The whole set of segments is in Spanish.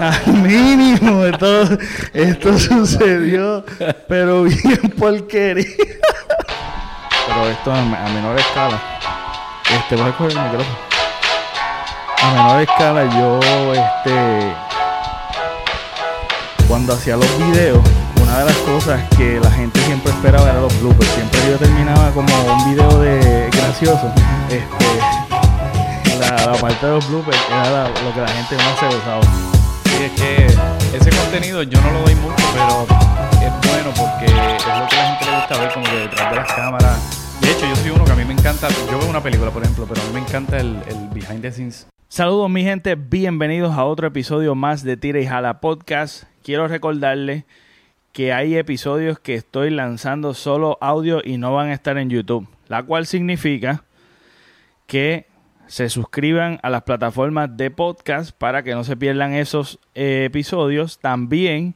al mínimo. Esto, esto sucedió, pero bien porquería. Pero esto a, a menor escala. Este, voy a coger el micrófono. A menor escala, yo, este. Cuando hacía los videos, una de las cosas que la gente siempre esperaba era los bloopers. Siempre yo terminaba como un video de gracioso. Este, la, la parte de los bloopers era la- lo que la gente más se gozaba. Sí, es que ese contenido yo no lo doy mucho, pero es bueno porque es lo que la gente le gusta ver como que detrás de las cámaras. De hecho, yo soy uno que a mí me encanta, yo veo una película, por ejemplo, pero a mí me encanta el, el behind the scenes. Saludos mi gente, bienvenidos a otro episodio más de Tira y Jala Podcast. Quiero recordarles que hay episodios que estoy lanzando solo audio y no van a estar en YouTube, la cual significa que se suscriban a las plataformas de podcast para que no se pierdan esos eh, episodios. También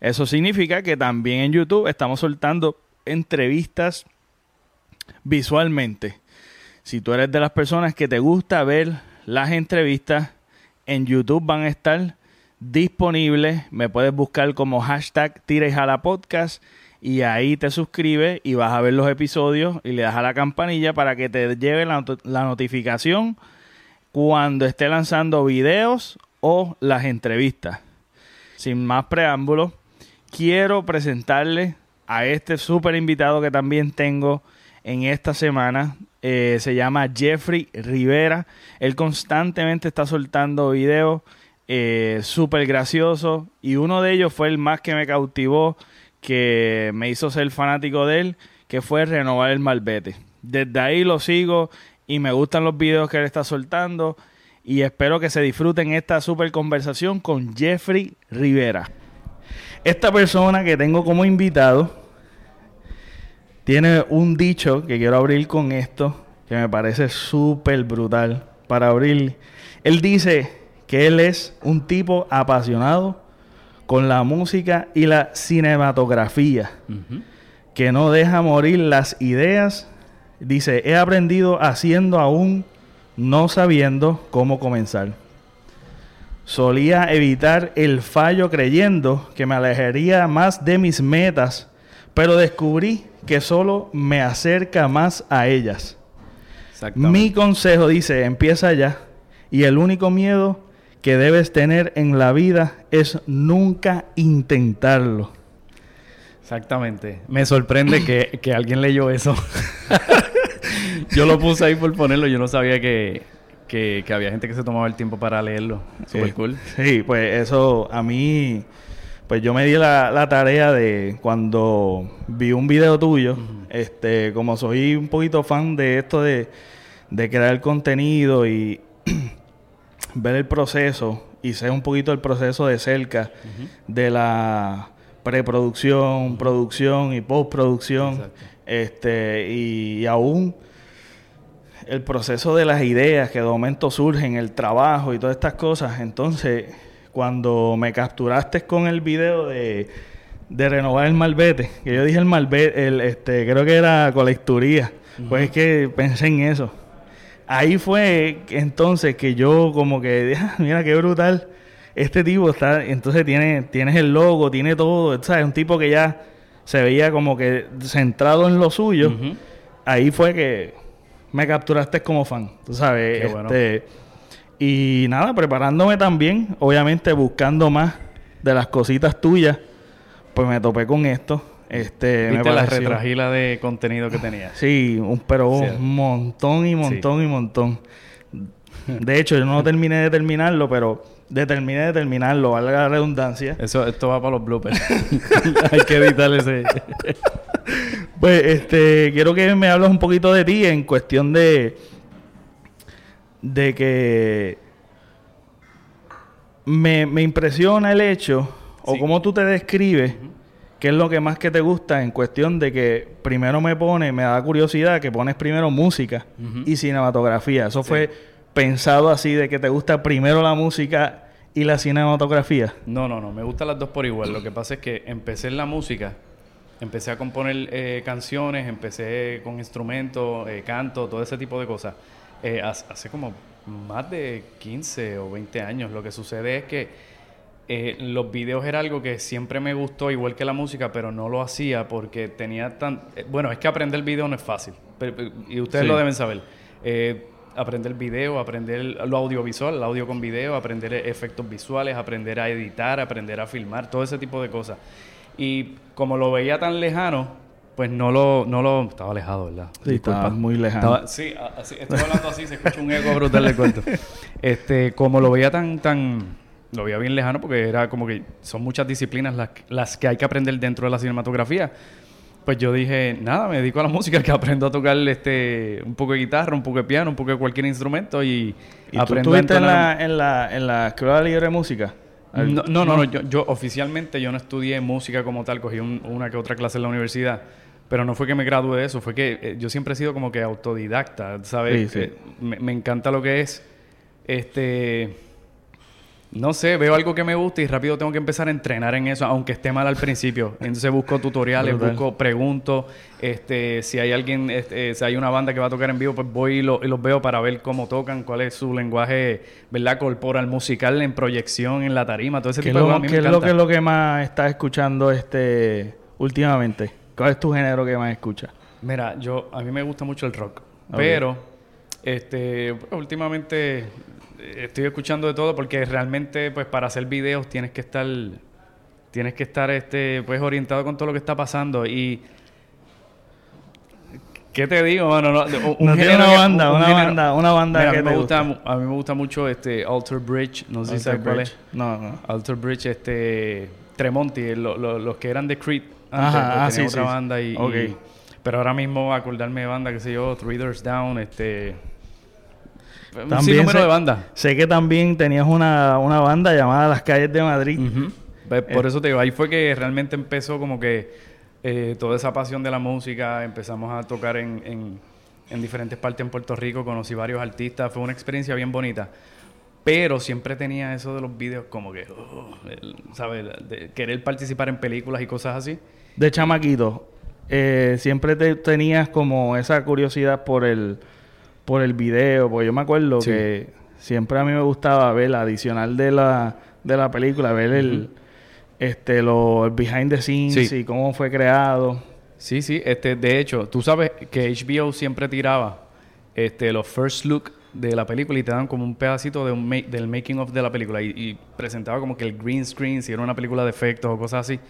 eso significa que también en YouTube estamos soltando entrevistas visualmente. Si tú eres de las personas que te gusta ver las entrevistas, en YouTube van a estar disponibles. Me puedes buscar como hashtag Tira y Jala Podcast y ahí te suscribes y vas a ver los episodios y le das a la campanilla para que te lleve la, la notificación cuando esté lanzando videos o las entrevistas. Sin más preámbulos, quiero presentarle a este súper invitado que también tengo en esta semana. Eh, se llama Jeffrey Rivera. Él constantemente está soltando videos eh, súper graciosos y uno de ellos fue el más que me cautivó, que me hizo ser fanático de él, que fue Renovar el Malvete. Desde ahí lo sigo y me gustan los videos que él está soltando y espero que se disfruten esta súper conversación con Jeffrey Rivera. Esta persona que tengo como invitado tiene un dicho que quiero abrir con esto, que me parece súper brutal para abrir. Él dice que él es un tipo apasionado con la música y la cinematografía, que no deja morir las ideas. Dice, he aprendido haciendo aún no sabiendo cómo comenzar. Solía evitar el fallo creyendo que me alejaría más de mis metas, pero descubrí que solo me acerca más a ellas. Mi consejo dice, empieza ya. Y el único miedo que debes tener en la vida es nunca intentarlo. Exactamente. Me sorprende que, que alguien leyó eso. yo lo puse ahí por ponerlo, yo no sabía que, que, que había gente que se tomaba el tiempo para leerlo. Super Sí. cool. Sí, pues eso a mí, pues yo me di la, la tarea de cuando vi un video tuyo, este, como soy un poquito fan de esto de, de crear contenido y ver el proceso y sé un poquito el proceso de cerca de la preproducción, producción y postproducción, Exacto. este, y aún el proceso de las ideas que de momento surgen, el trabajo y todas estas cosas. Entonces, cuando me capturaste con el video de, de renovar el malvete, que yo dije el malvete, el, este, creo que era colecturía, pues es que pensé en eso. Ahí fue entonces que yo como que, "Ah, mira qué brutal, este tipo está, entonces tiene, tienes el logo, tiene todo, ¿sabes? Un tipo que ya se veía como que centrado en lo suyo ahí fue que me capturaste como fan, tú sabes. Qué bueno. este, y nada, preparándome también, obviamente buscando más de las cositas tuyas, pues me topé con esto. Este, me ¿Viste la pareció- retragila de contenido que tenía? Sí, un, pero Sí. un montón y montón y montón. De hecho, yo no terminé de terminarlo, pero determiné de terminarlo, valga la redundancia. Eso, esto va para los bloopers. Hay que editar ese. Pues, este, quiero que me hables un poquito de ti en cuestión de, de que me, me impresiona el hecho, o cómo tú te describes, qué es lo que más que te gusta en cuestión de que primero me pone, me da curiosidad que pones primero música y cinematografía. Eso fue pensado así de que te gusta primero la música y la cinematografía. No, no, no. Me gustan las dos por igual. Lo que pasa es que empecé en la música. Empecé a componer eh, canciones, empecé con instrumentos, eh, canto, todo ese tipo de cosas. Eh, hace, hace como más de 15 o 20 años. Lo que sucede es que eh, los videos era algo que siempre me gustó, igual que la música, pero no lo hacía porque tenía tan... eh, bueno, es que aprender el video no es fácil, pero- y ustedes Sí. lo deben saber. Eh, aprender video, aprender lo audiovisual, el audio con video, aprender efectos visuales, aprender a editar, aprender a filmar, todo ese tipo de cosas. Y como lo veía tan lejano, pues no lo... No lo estaba alejado, ¿verdad? Sí, estaba muy lejano. Estaba- sí, así, estoy hablando así, se escucha un eco brutal de cuento. Este, como lo veía tan, tan, lo veía bien lejano porque era como que son muchas disciplinas las, las que hay que aprender dentro de la cinematografía. Pues yo dije, nada, me dedico a la música, que aprendo a tocar este, un poco de guitarra, un poco de piano, un poco de cualquier instrumento y, ¿Y tú aprendo a estuviste en la, en, la, en la Escuela Libre de Música? no, no, no, no, Yo, yo oficialmente yo no estudié música como tal, cogí un- una que otra clase en la universidad, pero no fue que me gradué de eso, fue que eh, yo siempre he sido como que autodidacta, ¿sabes? Sí, sí. Eh, me, me encanta lo que es, este, no sé, veo algo que me gusta y rápido tengo que empezar a entrenar en eso, aunque esté mal al principio. Entonces busco tutoriales, busco, pregunto, este, si hay alguien, este, si hay una banda que va a tocar en vivo, pues voy y, lo- y los veo para ver cómo tocan, cuál es su lenguaje, ¿verdad? Corporal, musical, en proyección, en la tarima, todo ese ¿Qué, es tipo de cosas. qué es lo que es lo que más estás escuchando este últimamente? ¿Cuál es tu género que más escuchas? Mira, yo, a mí me gusta mucho el rock, pero, este, últimamente estoy escuchando de todo porque realmente, pues, para hacer videos tienes que estar, tienes que estar, este, pues, orientado con todo lo que está pasando y... ¿Qué te digo, mano? No, un No tiene género una banda, un una género- banda, una banda Mira, a que mí me gusta, a mí me gusta mucho este Alter Bridge, no sé si sabes cuál es. No, no. Alter Bridge, este Tremonti, lo- lo- los que eran de Creed antes, Ajá, pues, ah, sí, otra sí. banda y, Ok. y- pero ahora mismo acordarme de banda, qué sé yo, Three Doors Down, este También sinnúmero sé- de bandas. Sé que también tenías una, una banda llamada Las Calles de Madrid. Eh. Por eso te digo, ahí fue que realmente empezó como que eh, toda esa pasión de la música, empezamos a tocar en, en- en diferentes partes en Puerto Rico, conocí varios artistas, fue una experiencia bien bonita. Pero siempre tenía eso de los videos como que, oh, ¿sabes? De querer participar en películas y cosas así. De chamaquito, eh, siempre te, tenías como esa curiosidad por el, por el video, porque yo me acuerdo Sí. que siempre a mí me gustaba ver la adicional de la, de la película, ver el, este, lo, el behind the scenes Sí. y cómo fue creado. Sí, sí, este, de hecho, tú sabes que HBO siempre tiraba este, los first look de la película y te dan como un pedacito de un ma- del making of de la película y, y presentaba como que el green screen, si era una película de efectos o cosas así.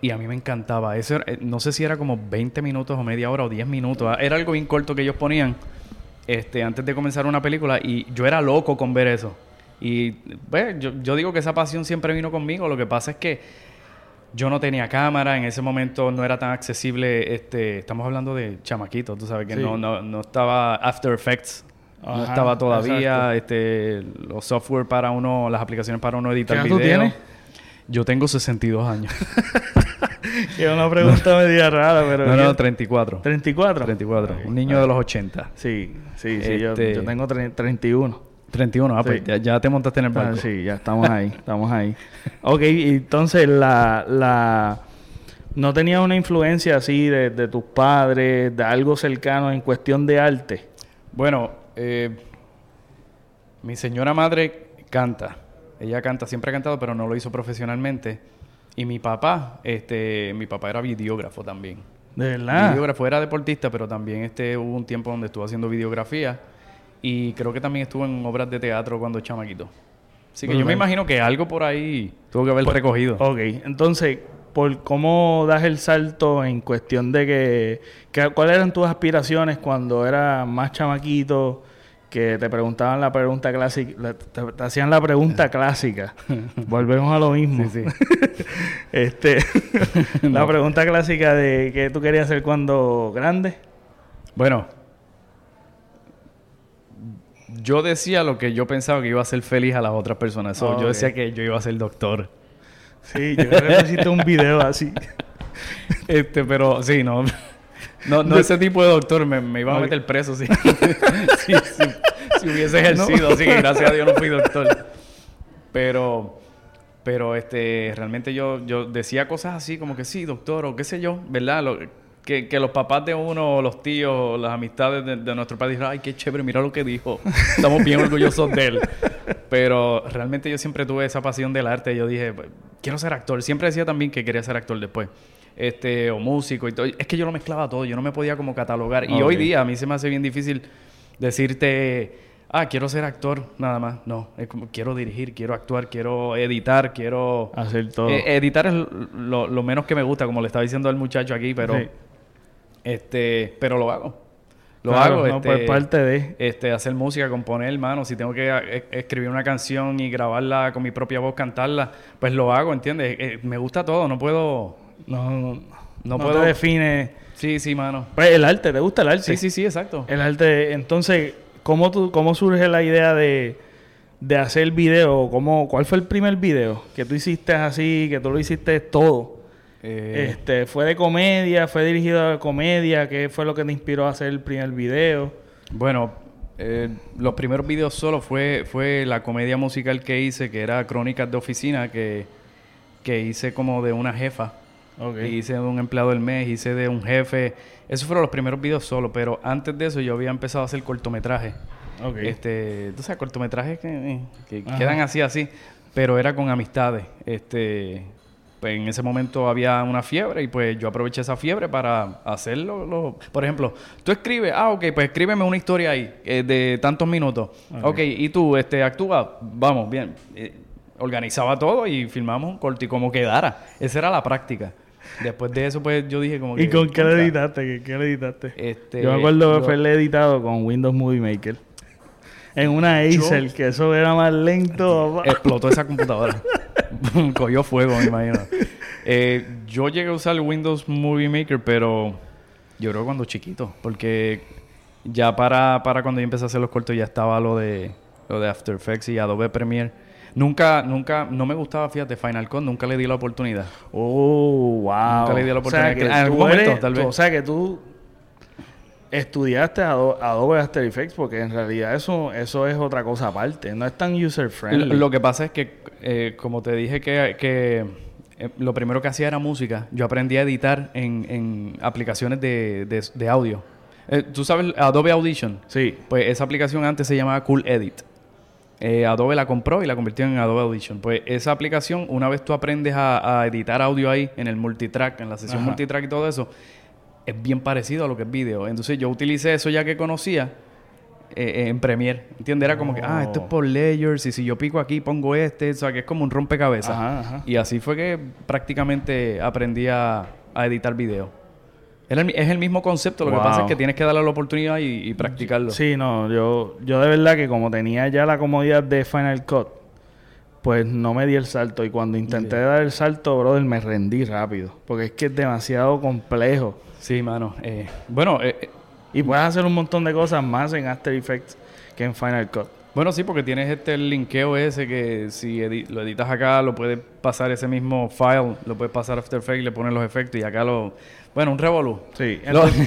Y a mí me encantaba. Eso era- eh, no sé si era como 20 minutos o media hora o 10 minutos. Era algo bien corto que ellos ponían este, antes de comenzar una película y yo era loco con ver eso. Y pues, yo, yo digo que esa pasión siempre vino conmigo. Lo que pasa es que yo no tenía cámara, en ese momento no era tan accesible, este, estamos hablando de chamaquitos, tú sabes que Sí. no, no, no estaba After Effects, no estaba todavía, exacto. este, los software para uno, las aplicaciones para uno editar ¿Qué edad tú video. tienes? Yo tengo 62 años. Que es una pregunta media rara, pero... no, no, bien. 34. 34. 34. Ok. Un niño de los 80. Sí, sí, sí. Yo, Este- yo tengo tre- 31. 31, ah, Sí. pues ya, ya te montaste en el Ah, barco. sí, ya estamos ahí, estamos ahí. Ok, entonces la, la no tenías una influencia así de, de tus padres, de algo cercano en cuestión de arte. Bueno, eh, mi señora madre canta. Ella canta, siempre ha cantado, pero no lo hizo profesionalmente. Y mi papá, este, mi papá era videógrafo también. De verdad. Videógrafo era deportista, pero también este hubo un tiempo donde estuvo haciendo videografía y creo que también estuvo en obras de teatro cuando chamaquito. Así que yo me imagino que algo por ahí tuvo que haber recogido. Ok, entonces, por cómo das el salto en cuestión de que, que- ¿cuáles eran tus aspiraciones cuando eras más chamaquito? Que te preguntaban la pregunta clásica, la- te, te hacían la pregunta clásica. Volvemos a lo mismo. Sí, sí. este, la pregunta clásica de qué tú querías ser cuando grande. Bueno, yo decía lo que yo pensaba que iba a ser feliz a las otras personas. So, Ah, Yo decía que yo iba a ser doctor. Sí, yo creo que hiciste un video así. Este, pero sí, no. No, no ese tipo de doctor, me, me iba a meter preso si, si, si- si hubiese ejercido, así que gracias a Dios no fui doctor. Pero, pero este, realmente yo, yo decía cosas así como que sí, doctor, o qué sé yo, ¿verdad? Lo- que, que los papás de uno, o los tíos, o las amistades de, de nuestro padre dijeron, ay, qué chévere, mira lo que dijo. Estamos bien orgullosos de él. Pero realmente yo siempre tuve esa pasión del arte. Yo dije, "Pues, quiero ser actor. Siempre decía también que quería ser actor después. Este, o músico y todo. Es que yo lo mezclaba todo. Yo no me podía como catalogar. Y Ok. hoy día a mí se me hace bien difícil decirte, ah, quiero ser actor, nada más. No, es como quiero dirigir, quiero actuar, quiero editar, quiero... Hacer todo. Eh, editar es lo, lo menos que me gusta, como le estaba diciendo al muchacho aquí, pero... Sí. Este, pero lo hago. Lo Claro, hago, no, este, pues parte de. este, hacer música, componer, hermano. Si tengo que eh, escribir una canción y grabarla con mi propia voz, cantarla, pues lo hago, ¿entiendes? Eh, me gusta todo, no puedo... No, no, No no puedo- te define. Sí, sí, mano. Pues el arte, ¿te gusta el arte? Sí, sí, sí, exacto. El arte, entonces, ¿cómo, tú, cómo surge la idea de, de hacer video? ¿Cómo, ¿Cuál fue el primer video que tú hiciste así, que tú lo hiciste todo? Eh, Este, ¿Fue de comedia? ¿Fue dirigido a comedia? ¿Qué fue lo que te inspiró a hacer el primer video? Bueno, eh, los primeros videos solo fue, fue la comedia musical que hice, que era Crónicas de Oficina, que, que hice como de una jefa. Hice de un empleado del mes, hice de un jefe. Esos fueron los primeros videos solo, pero antes de eso yo había empezado a hacer cortometrajes. Ok. Este, tú sabes, cortometrajes que, eh, que quedan así, así, pero era con amistades. Este, pues en ese momento había una fiebre y pues yo aproveché esa fiebre para hacerlo. lo- por ejemplo, tú escribes, ah, ok, pues escríbeme una historia ahí eh, de tantos minutos. Ok. ok, y tú, este, actúa, vamos, bien. Eh, organizaba todo y filmamos un corto y como quedara. Esa era la práctica. Después de eso, pues yo dije como que... ¿Y con qué lo editaste? ¿Qué, lo editaste? Este, Yo me acuerdo que fue el editado con Windows Movie Maker. En una Acer, que eso era más lento. papá. Explotó esa computadora. Cogió fuego, me imagino. Eh, yo llegué a usar Windows Movie Maker, pero yo creo cuando chiquito, porque ya para, para cuando yo empecé a hacer los cortos ya estaba lo de lo de After Effects y Adobe Premiere. Nunca, nunca, no me gustaba, fíjate, Final Cut, nunca le di la oportunidad. Oh, wow. Nunca le di la O sea, oportunidad. que En algún momento, eres- tal vez. O sea, que tú estudiaste Ado- Adobe After Effects porque en realidad eso, eso es otra cosa aparte. No es tan user-friendly. Lo, lo que pasa es que, eh, como te dije que, que, eh, lo primero que hacía era música, yo aprendí a editar en, en aplicaciones de, de- de audio. Eh, ¿Tú sabes Adobe Audition? Sí. Pues esa aplicación antes se llamaba Cool Edit. Eh, Adobe la compró y la convirtió en Adobe Audition. Pues esa aplicación, una vez tú aprendes a, a editar audio ahí, en el multitrack, en la sesión Ajá. multitrack y todo eso, es bien parecido a lo que es video. Entonces yo utilicé eso ya que conocía eh, en Premiere. ¿Entiendes? Era como que, ah, esto es por layers y si yo pico aquí pongo este, o sea, que es como un rompecabezas. Ajá, ajá. Y así fue que prácticamente aprendí a, a editar video. El es el mismo concepto, lo que pasa es que tienes que darle la oportunidad y, y practicarlo. Sí, no, yo, yo de verdad que como tenía ya la comodidad de Final Cut, pues no me di el salto. Y cuando intenté dar el salto, brother, me rendí rápido. Porque es que es demasiado complejo. Sí, mano. Eh, bueno, eh, eh, Y puedes hacer un montón de cosas más en After Effects que en Final Cut. bueno, sí, porque tienes este linkeo ese que si edi- lo editas acá, lo puedes pasar ese mismo file, lo puedes pasar a After Effects, le pones los efectos y acá lo... Bueno, un revolú. Sí,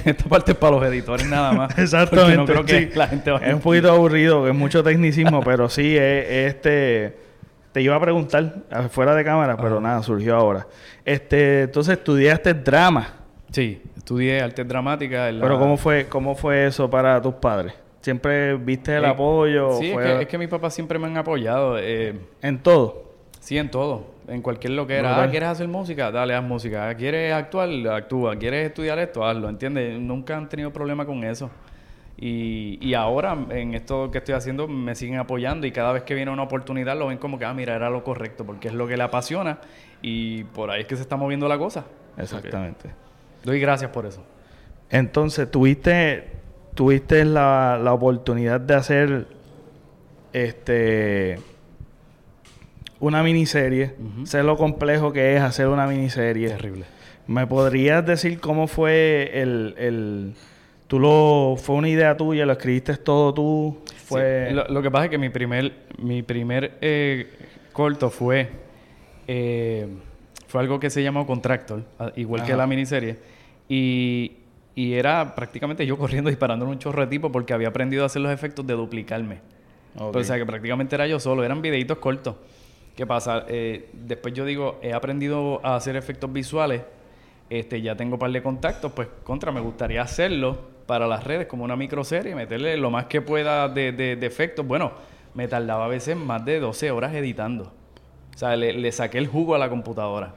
esta parte es para los editores nada más. Exactamente. No creo que sí. la gente Es un poquito aburrido, es mucho tecnicismo, pero sí, es, es este. Te iba a preguntar fuera de cámara, pero nada, surgió ahora. Este, entonces estudiaste drama. Sí, estudié artes dramáticas. la- Pero ¿cómo fue, cómo fue eso para tus padres? ¿Siempre viste el Eh, apoyo? Sí, es que, es que mis papás siempre me han apoyado. eh, En todo. Sí, en todo. En cualquier lo que era. Ah, ¿quieres hacer música? Dale, haz música. Ah, ¿Quieres actuar? Actúa. ¿Quieres estudiar esto? Hazlo. ¿Entiendes? Nunca han tenido problema con eso. Y, y ahora, en esto que estoy haciendo, me siguen apoyando y cada vez que viene una oportunidad lo ven como que, ah, mira, era lo correcto, porque es lo que le apasiona y por ahí es que se está moviendo la cosa. Exactamente. Doy gracias por eso. Entonces, tuviste, tuviste la, la oportunidad de hacer este una miniserie. Sé lo complejo que es hacer una miniserie. Terrible. ¿Me podrías decir cómo fue el, el tú lo fue una idea tuya, lo escribiste todo tú? Fue Sí, lo, lo que pasa es que mi primer, mi primer eh, corto fue, eh, fue algo que se llamó Contractor, igual que la miniserie. Y, y era prácticamente yo corriendo disparando en un chorro de tipo porque había aprendido a hacer los efectos de duplicarme. O sea que prácticamente era yo solo, eran videitos cortos. ¿Qué pasa? Eh, después yo digo, he aprendido a hacer efectos visuales Este, ya tengo un par de contactos, pues contra, me gustaría hacerlo para las redes como una microserie, meterle lo más que pueda de, de, efectos. Bueno, me tardaba a veces más de 12 horas editando. O sea, le, le saqué el jugo a la computadora.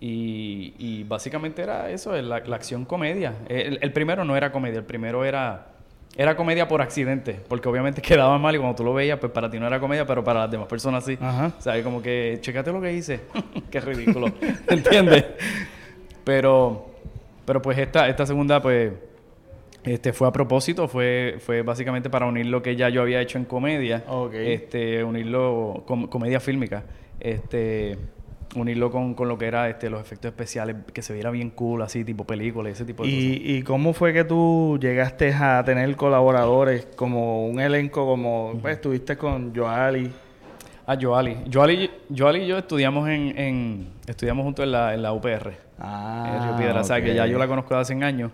Y, y básicamente era eso, la, la acción comedia. El primero no era comedia, el primero era era comedia por accidente, porque obviamente quedaba mal y cuando tú lo veías, pues para ti no era comedia, pero para las demás personas sí. Ajá. O sea, como que, checate lo que hice. Qué ridículo. ¿Entiendes? Pero, pero pues esta, esta segunda, pues, este fue a propósito, fue, fue básicamente para unir lo que ya yo había hecho en comedia. Ok. Este, unirlo con comedia fílmica. Este unirlo con, con lo que era este, los efectos especiales, que se viera bien cool, así, tipo película y ese tipo de cosas. ¿Y, ¿Y cómo fue que tú llegaste a tener colaboradores como un elenco, como pues, estuviste con Joali? Ah, Joali. Joali, Joali y yo estudiamos en, en estudiamos juntos en la, en la UPR. Ah, en Río Piedra, o sea, que ya yo la conozco de hace años.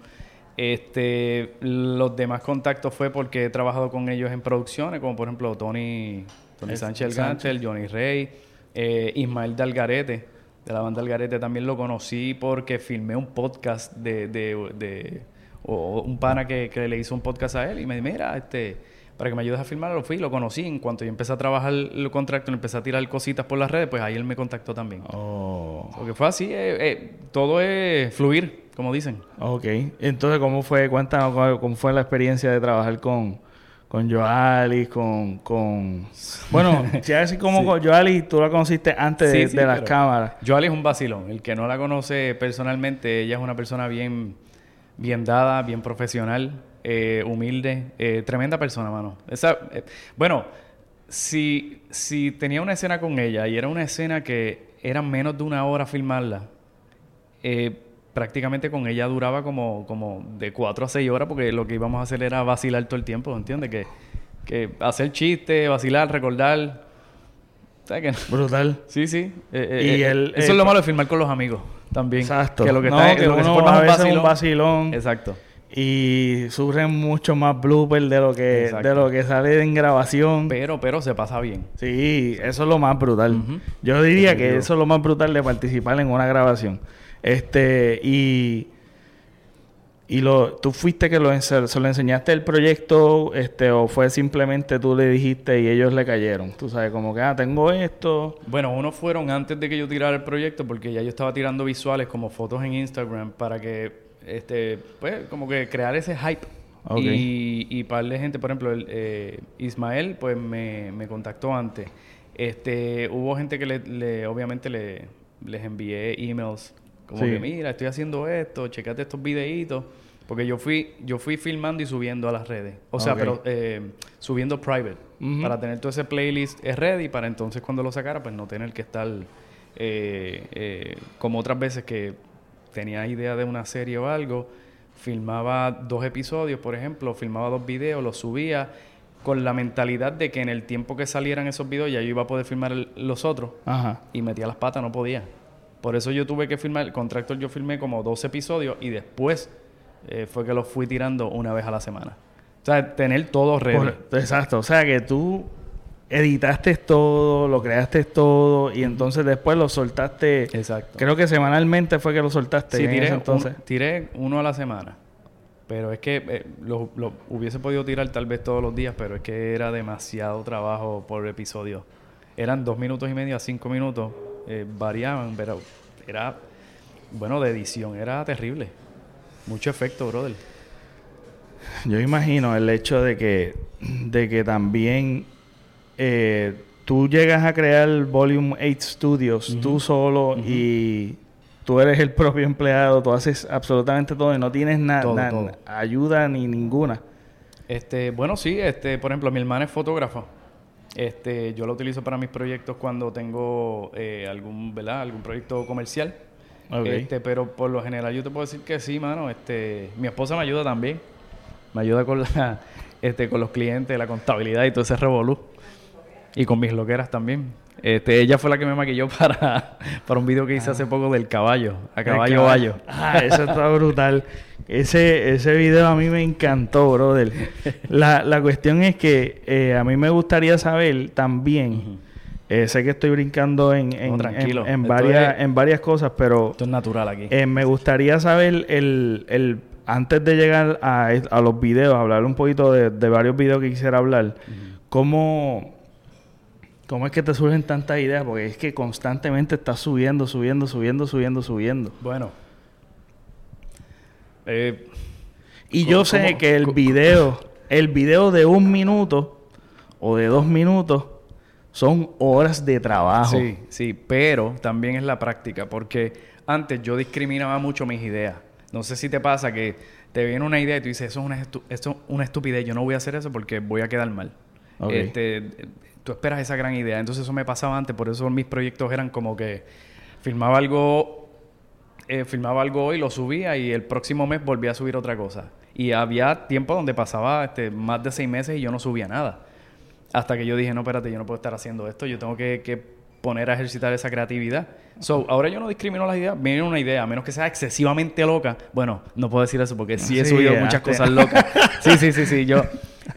Este, los demás contactos fue porque he trabajado con ellos en producciones, como por ejemplo Tony, Tony Sánchez el Sánchez. Gantel, Johnny Rey, eh, Ismael de Algarete, de la banda Algarete, también lo conocí porque filmé un podcast de, de, de- o un pana que, que le hizo un podcast a él y me dijo, mira, este, para que me ayudes a filmar, lo fui, lo conocí. En cuanto yo empecé a trabajar el contrato, empecé a tirar cositas por las redes, pues ahí él me contactó también. Oh, Porque fue así, eh, eh, todo es fluir, como dicen. ok. Entonces, ¿cómo fue? Cuéntanos cómo fue la experiencia de trabajar con, con Joali, con, con... Bueno, si así como Sí. con Joali, tú la conociste antes de, Sí, sí, de las cámaras. Joali es un vacilón. El que no la conoce personalmente, ella es una persona bien, bien dada, bien profesional, eh, humilde, eh, tremenda persona, mano. Esa, eh, bueno, si, si tenía una escena con ella y era una escena que era menos de una hora filmarla, eh, prácticamente con ella duraba como, como de 4 a 6 horas porque lo que íbamos a hacer era vacilar todo el tiempo, ¿entiendes? Que, que hacer chistes, vacilar, recordar. ¿Sabes no? Brutal. Sí, sí. Eh, Y eh, el- eso eh, es lo malo de filmar con los amigos también. Exacto. Que lo que No, está que lo que se uno forma a es un veces es un vacilón. Exacto. Y surgen mucho más bloopers de lo que Exacto. de lo que sale en grabación. Pero, pero se pasa bien. Sí, eso es lo más brutal. Yo diría que eso es lo más brutal de participar en una grabación. Este, y y lo tú fuiste que lo se lo enseñaste el proyecto este o fue simplemente tú le dijiste y ellos le cayeron. Tú sabes como que ah, tengo esto. Bueno, unos fueron antes de que yo tirara el proyecto porque ya yo estaba tirando visuales como fotos en Instagram para que, este, pues, como que crear ese hype. Ok. Y, y par de gente, por ejemplo, el, eh, Ismael, pues me, me contactó antes. Este, hubo gente que le, le- obviamente le, les envié emails como Sí. que mira, estoy haciendo esto, checate estos videitos. Porque yo fui, yo fui filmando y subiendo a las redes. O sea, pero eh, subiendo private. Para tener todo ese playlist es ready para entonces cuando lo sacara, pues no tener que estar eh, eh, como otras veces que tenía idea de una serie o algo, filmaba dos episodios, por ejemplo, filmaba dos videos, los subía con la mentalidad de que en el tiempo que salieran esos videos ya yo iba a poder filmar el- los otros Ajá. y metía las patas, no podía. Por eso yo tuve que filmar, el Contractor yo filmé como dos episodios y después eh, fue que los fui tirando una vez a la semana. O sea, tener todo ready. Por- exacto, o sea que tú editaste todo, lo creaste todo y entonces después lo soltaste. Exacto. Creo que semanalmente fue que lo soltaste. Sí, un- tiré uno a la semana. Pero es que eh, lo, lo hubiese podido tirar tal vez todos los días, pero es que era demasiado trabajo por episodio. Eran dos minutos y medio a cinco minutos, eh, variaban, pero era, bueno, de edición, era terrible. Mucho efecto, brother. Yo imagino el hecho de que, de que también eh, tú llegas a crear Volume 8 Studios tú solo y tú eres el propio empleado, tú haces absolutamente todo y no tienes nada ayuda ni ninguna. Este, bueno, sí, este, por ejemplo, mi hermana es fotógrafa. Este, yo la utilizo para mis proyectos cuando tengo eh, algún, ¿verdad? algún proyecto comercial. Este, pero por lo general yo te puedo decir que sí, mano. Este, mi esposa me ayuda también. Me ayuda con la, este, con los clientes, la contabilidad y todo ese revolú. Y con mis loqueras también. Este, ella fue la que me maquilló para, para un video que hice hace poco del caballo, a caballo bayo. Ah, eso está brutal. Ese, ese video a mí me encantó, brother. La, la cuestión es que eh, a mí me gustaría saber también Eh, sé que estoy brincando en, en, No, en- varias, es- en varias cosas, pero Esto es natural aquí. eh, me gustaría saber, el, el, antes de llegar a, a los videos, hablar un poquito de, de varios videos que quisiera hablar, ¿cómo, ¿cómo es que te surgen tantas ideas? Porque es que constantemente estás subiendo, subiendo, subiendo, subiendo, subiendo. Bueno. Eh, Y ¿Cómo- yo sé cómo- que el video, el video de un minuto o de dos minutos son horas de trabajo. Sí, sí, pero también es la práctica, porque antes yo discriminaba mucho mis ideas. No sé si te pasa que te viene una idea y tú dices, eso es una, estu- eso es una estupidez, yo no voy a hacer eso porque voy a quedar mal. Ok. Este, tú esperas esa gran idea. Entonces eso me pasaba antes, por eso mis proyectos eran como que filmaba algo, eh, filmaba algo hoy, lo subía y el próximo mes volvía a subir otra cosa. Y había tiempo donde pasaba este, más de seis meses y yo no subía nada. Hasta que yo dije, no, espérate, yo no puedo estar haciendo esto, yo tengo que, que poner a ejercitar esa creatividad. So, ahora yo no discrimino las ideas, viene una idea, a menos que sea excesivamente loca. Bueno, no puedo decir eso porque sí he Sí, subido ya muchas te- cosas locas. Sí, sí, sí, sí. Yo,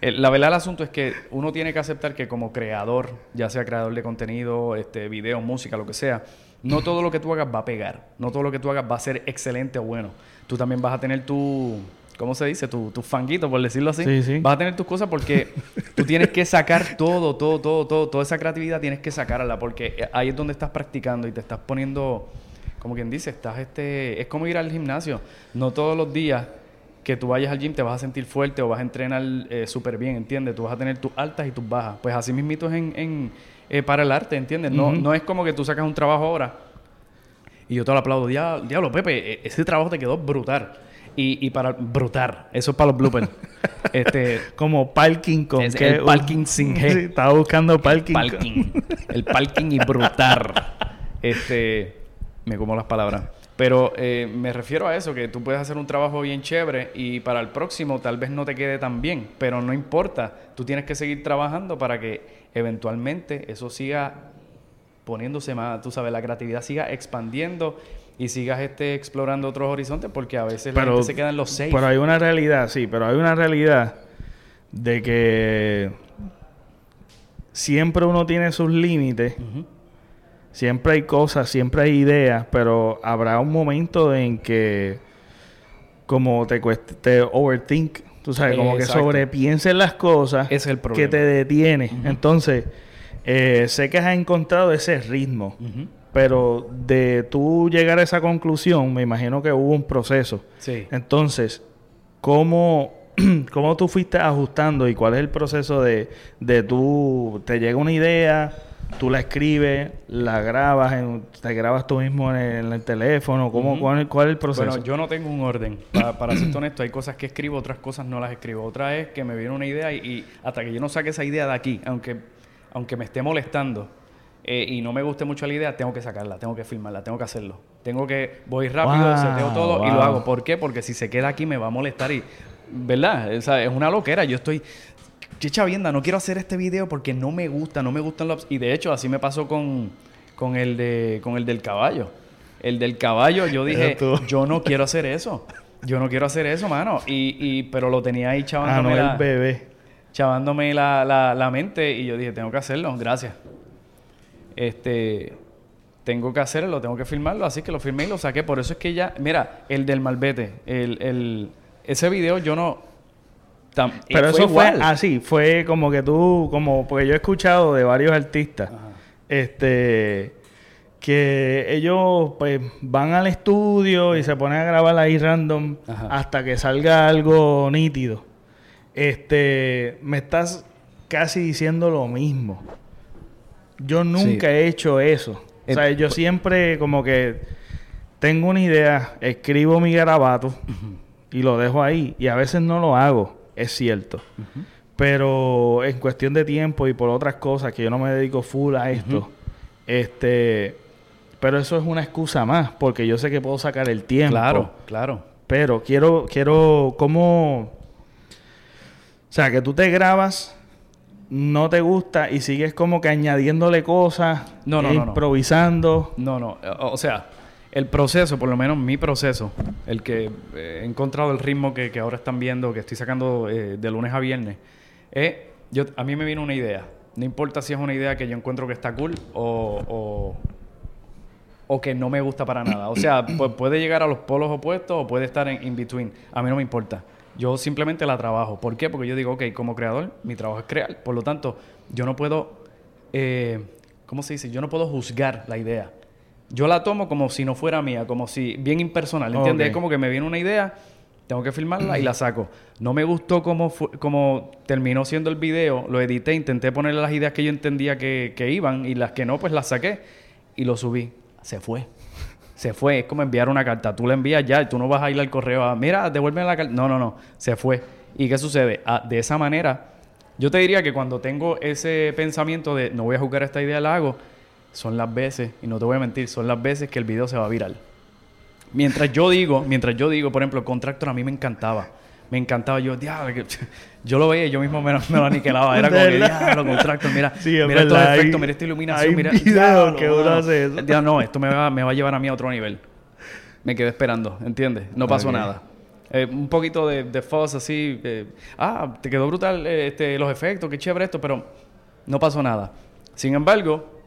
la verdad del asunto es que uno tiene que aceptar que como creador, ya sea creador de contenido, este, video, música, lo que sea, no todo lo que tú hagas va a pegar. No todo lo que tú hagas va a ser excelente o bueno. Tú también vas a tener tu, ¿cómo se dice? Tu, tu fanguito, por decirlo así. Sí, sí. Vas a tener tus cosas porque tú tienes que sacar todo, todo, todo, todo, toda esa creatividad tienes que sacarla porque eh, ahí es donde estás practicando y te estás poniendo, como quien dice, estás este, es como ir al gimnasio. No todos los días que tú vayas al gym te vas a sentir fuerte o vas a entrenar eh, súper bien, ¿entiendes? Tú vas a tener tus altas y tus bajas. Pues así mismito es en, en, eh, para el arte, ¿entiendes? No, no es como que tú sacas un trabajo ahora y yo te lo aplaudo. Dia- Diablo, Pepe, e- ese trabajo te quedó brutal. Y, y para brutal, eso es para los bloopers. este, Como parking con Es que- el parking sin G. Sí, estaba buscando parking. parking. El parking y brutar. Este, me como las palabras. Pero eh, me refiero a eso, que tú puedes hacer un trabajo bien chévere y para el próximo tal vez no te quede tan bien, pero no importa. Tú tienes que seguir trabajando para que eventualmente eso siga poniéndose más, tú sabes, la creatividad siga expandiendo y sigas este, explorando otros horizontes porque a veces la gente se queda en los seis. Pero hay una realidad, sí, pero hay una realidad de que siempre uno tiene sus límites. Siempre hay cosas, siempre hay ideas, pero habrá un momento en que como te cueste, te overthink, tú sabes, como que sobrepienses las cosas es el que problema. te detiene. Entonces, eh, sé que has encontrado ese ritmo. Pero de tú llegar a esa conclusión, me imagino que hubo un proceso. Sí. Entonces, ¿cómo, cómo tú fuiste ajustando y cuál es el proceso de, de tú, te llega una idea, tú la escribes, la grabas, en- te grabas tú mismo en el, en el teléfono? ¿Cómo, cuál, cuál es el proceso? Bueno, yo no tengo un orden. Pa- para ser honesto, hay cosas que escribo, otras cosas no las escribo. Otra es que me viene una idea y, y hasta que yo no saque esa idea de aquí, aunque, aunque me esté molestando eh, y no me guste mucho la idea, tengo que sacarla, tengo que filmarla, tengo que hacerlo. Tengo que, voy rápido, Wow, seteo todo y lo hago. ¿Por qué? Porque si se queda aquí me va a molestar y, ¿verdad? O sea, es una loquera. Yo estoy, chicha vienda, no quiero hacer este video porque no me gusta, no me gustan los... Y de hecho, así me pasó con, con, el, de, con el del caballo. El del caballo, yo dije, yo no quiero hacer eso. Yo no quiero hacer eso, mano. Y, y, pero lo tenía ahí ah, chavándome, no, la, el bebé. chavándome la, la, la mente y yo dije, tengo que hacerlo, gracias. Este, tengo que hacerlo, tengo que filmarlo, así que lo filmé y lo saqué. Por eso es que ya, mira, el del malvete, el, el, ese video yo no... tam- Pero fue eso fue igual. así, fue como que tú, como, porque yo he escuchado de varios artistas, Ajá. este, que ellos pues van al estudio y se ponen a grabar ahí random Ajá. hasta que salga algo nítido. Este, me estás casi diciendo lo mismo. Yo nunca Sí. he hecho eso. O sea, yo siempre como que tengo una idea, escribo mi garabato y lo dejo ahí. Y a veces no lo hago, es cierto. Pero en cuestión de tiempo y por otras cosas que yo no me dedico full a esto, este, pero eso es una excusa más, porque yo sé que puedo sacar el tiempo. Claro, claro. Pero quiero, quiero, ¿cómo? O sea, que tú te grabas, no te gusta y sigues como que añadiéndole cosas, No, no, e no, improvisando. No, no. O sea, el proceso, por lo menos mi proceso, el que eh, he encontrado el ritmo que, que ahora están viendo, que estoy sacando eh, de lunes a viernes, es, yo, a mí me viene una idea. No importa si es una idea que yo encuentro que está cool o, o, o que no me gusta para nada. O sea, pu- puede llegar a los polos opuestos o puede estar en in between. A mí no me importa. Yo simplemente la trabajo. ¿Por qué? Porque yo digo, ok, como creador, mi trabajo es crear. Por lo tanto, yo no puedo, eh, ¿cómo se dice? Yo no puedo juzgar la idea. Yo la tomo como si no fuera mía, como si bien impersonal, ¿entiendes? Es como que me viene una idea, tengo que filmarla y la saco. No me gustó cómo, cómo terminó siendo el video, lo edité, intenté ponerle las ideas que yo entendía que, que iban y las que no, pues las saqué y lo subí. Se fue. Se fue. Es como enviar una carta. Tú la envías ya y tú no vas a ir al correo a, mira, devuélveme la carta. No, no, no. Se fue. ¿Y qué sucede? Ah, de esa manera, yo te diría que cuando tengo ese pensamiento de no voy a jugar esta idea, la hago, son las veces, y no te voy a mentir, son las veces que el video se va viral. Mientras yo digo, mientras yo digo, por ejemplo, el Contractor a mí me encantaba. Me encantaba. Yo, diablo, yo lo veía y yo mismo me, me lo aniquilaba. Era como que, diablo, Contractor, mira, Sí, es mira estos efectos, hay- mira esta iluminación, hay mira. diablo, que uno hace eso. Ya, no, esto me va, me va a llevar a mí a otro nivel. Me quedé esperando, ¿entiendes? No pasó Ok. nada. Eh, un poquito de, de fuzz así. eh, ah, te quedó brutal eh, este, los efectos, qué chévere esto, pero no pasó nada. Sin embargo,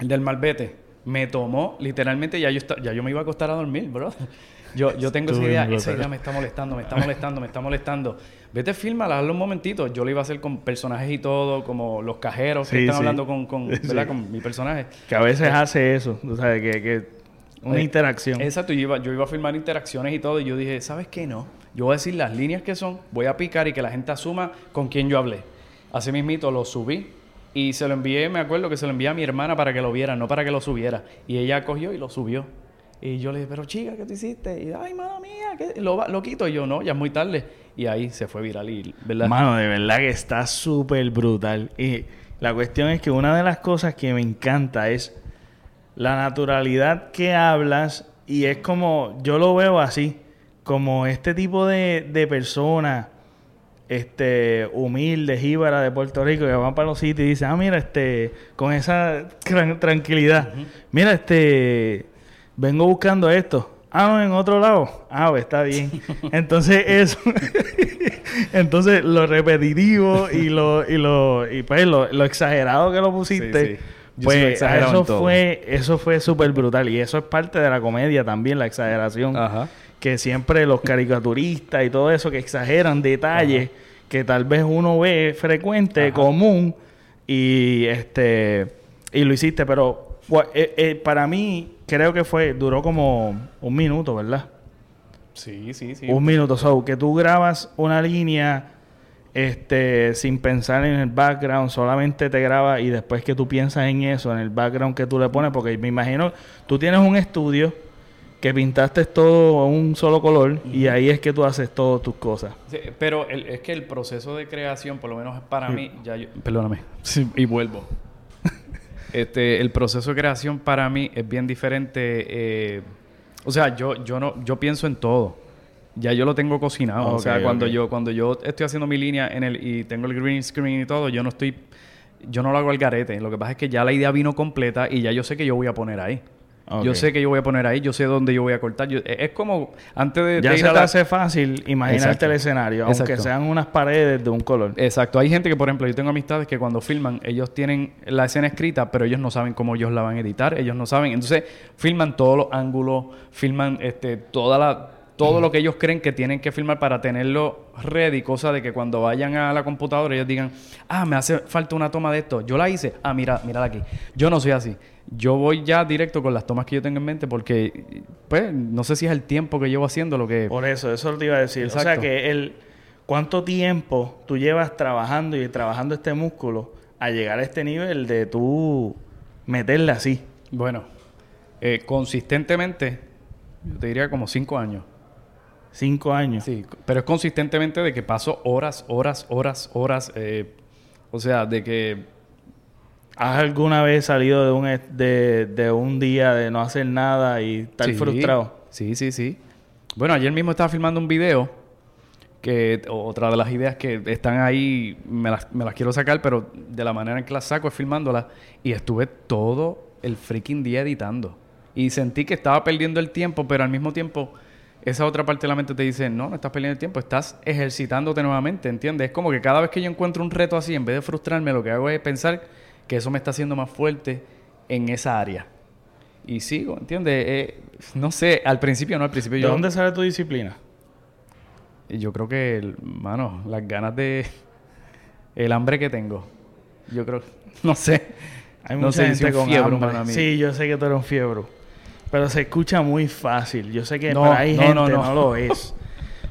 el del malvete me tomó, literalmente, ya yo, ya yo me iba a acostar a dormir, bro. Yo, yo tengo esa idea, esa idea me está molestando, me está molestando, me está molestando. Vete, fírmala, hazlo un momentito. Yo lo iba a hacer con personajes y todo, como los cajeros que están sí. hablando con, con, ¿verdad? Sí. con mi personaje. Que a veces hace eso, tú sabes, que, que una Eh, interacción. Exacto, yo iba, yo iba a filmar interacciones y todo, y yo dije, ¿sabes qué? No. Yo voy a decir las líneas que son, voy a picar y que la gente asuma con quién yo hablé. Así mismito lo subí y se lo envié, me acuerdo que se lo envié a mi hermana para que lo viera, no para que lo subiera. Y ella cogió y lo subió. Y yo le dije, pero chica, ¿qué tú hiciste? Y, ay, mano mía. Lo, quito. Yo, no, ya es muy tarde. Y ahí se fue viral, y, ¿verdad? Mano, de verdad que está súper brutal. Y la cuestión es que una de las cosas que me encanta es la naturalidad que hablas y es como, yo lo veo así, como este tipo de, de personas este humildes, jíbaras de Puerto Rico que van para los sitios y dicen, ah, mira, este, con esa tran- tranquilidad, mira, este, vengo buscando esto. Ah, no, en otro lado. Ah, pues está bien. Entonces, eso. Entonces, lo repetitivo y lo, y lo, y pues lo, lo exagerado que lo pusiste. Sí, Pues eso fue, eso fue súper brutal. Y eso es parte de la comedia también, la exageración Ajá. Que siempre los caricaturistas y todo eso que exageran detalles que tal vez uno ve frecuente, Ajá. común y este y lo hiciste, pero eh, eh, para mí creo que fue duró como un minuto, ¿verdad? Sí, sí, sí. Un minuto, so que tú grabas una línea este sin pensar en el background, solamente te grabas y después que tú piensas en eso, en el background que tú le pones, porque me imagino, tú tienes un estudio que pintaste todo a un solo color y ahí es que tú haces todas tus cosas. Sí, pero el- es que el proceso de creación, por lo menos para Sí. mí, ya yo- perdóname, Sí, y vuelvo. este, el proceso de creación para mí es bien diferente. eh, o sea, yo, yo no, yo pienso en todo. Ya yo lo tengo cocinado. o sea, cuando yo, cuando yo estoy haciendo mi línea en el, y tengo el green screen y todo, yo no estoy, yo no lo hago al garete. Lo que pasa es que ya la idea vino completa y ya yo sé que yo voy a poner ahí. Yo sé que yo voy a poner ahí, yo sé dónde yo voy a cortar. Yo- es como antes de, Ya de ir se a te la- hace fácil imaginarte Exacto. el escenario, aunque Exacto. sean unas paredes de un color. Exacto. Hay gente que, por ejemplo, yo tengo amistades que cuando filman, ellos tienen la escena escrita, pero ellos no saben cómo ellos la van a editar, ellos no saben. Entonces, filman todos los ángulos, filman este, toda la, todo lo que ellos creen que tienen que filmar para tenerlo ready, cosa de que cuando vayan a la computadora ellos digan, ah, me hace falta una toma de esto. Yo la hice, ah, mira, mírala aquí. Yo no soy así. Yo voy ya directo con las tomas que yo tengo en mente porque, pues, no sé si es el tiempo que llevo haciendo lo que... Por eso, eso te iba a decir. O sea que el cuánto tiempo tú llevas trabajando y trabajando este músculo a llegar a este nivel de tú meterle así. Bueno, eh, consistentemente, yo te diría como cinco años. Cinco años. Sí, pero es consistentemente de que paso horas, horas, horas, horas. eh, o sea, de que ¿Has alguna vez salido de un, de, de un día de no hacer nada y estar Sí, frustrado? Sí, sí, sí. Bueno, ayer mismo estaba filmando un video que otra de las ideas que están ahí me las, me las quiero sacar, pero de la manera en que las saco es filmándolas y estuve todo el freaking día editando. Y sentí que estaba perdiendo el tiempo, pero al mismo tiempo esa otra parte de la mente te dice, no, no estás perdiendo el tiempo, estás ejercitándote nuevamente, ¿entiendes? Es como que cada vez que yo encuentro un reto así, en vez de frustrarme, lo que hago es pensar que eso me está haciendo más fuerte en esa área. Y sigo, ¿entiendes? Eh, no sé, al principio no, al principio ¿De yo... dónde sale tu disciplina? Yo creo que, mano, las ganas de... El hambre que tengo. Yo creo... No sé. Hay No mucha sé, yo soy gente con fiebre, hambre. Sí, yo sé que tú eres un fiebre. Pero se escucha muy fácil. Yo sé que No, para hay no, gente no, no, no. lo es.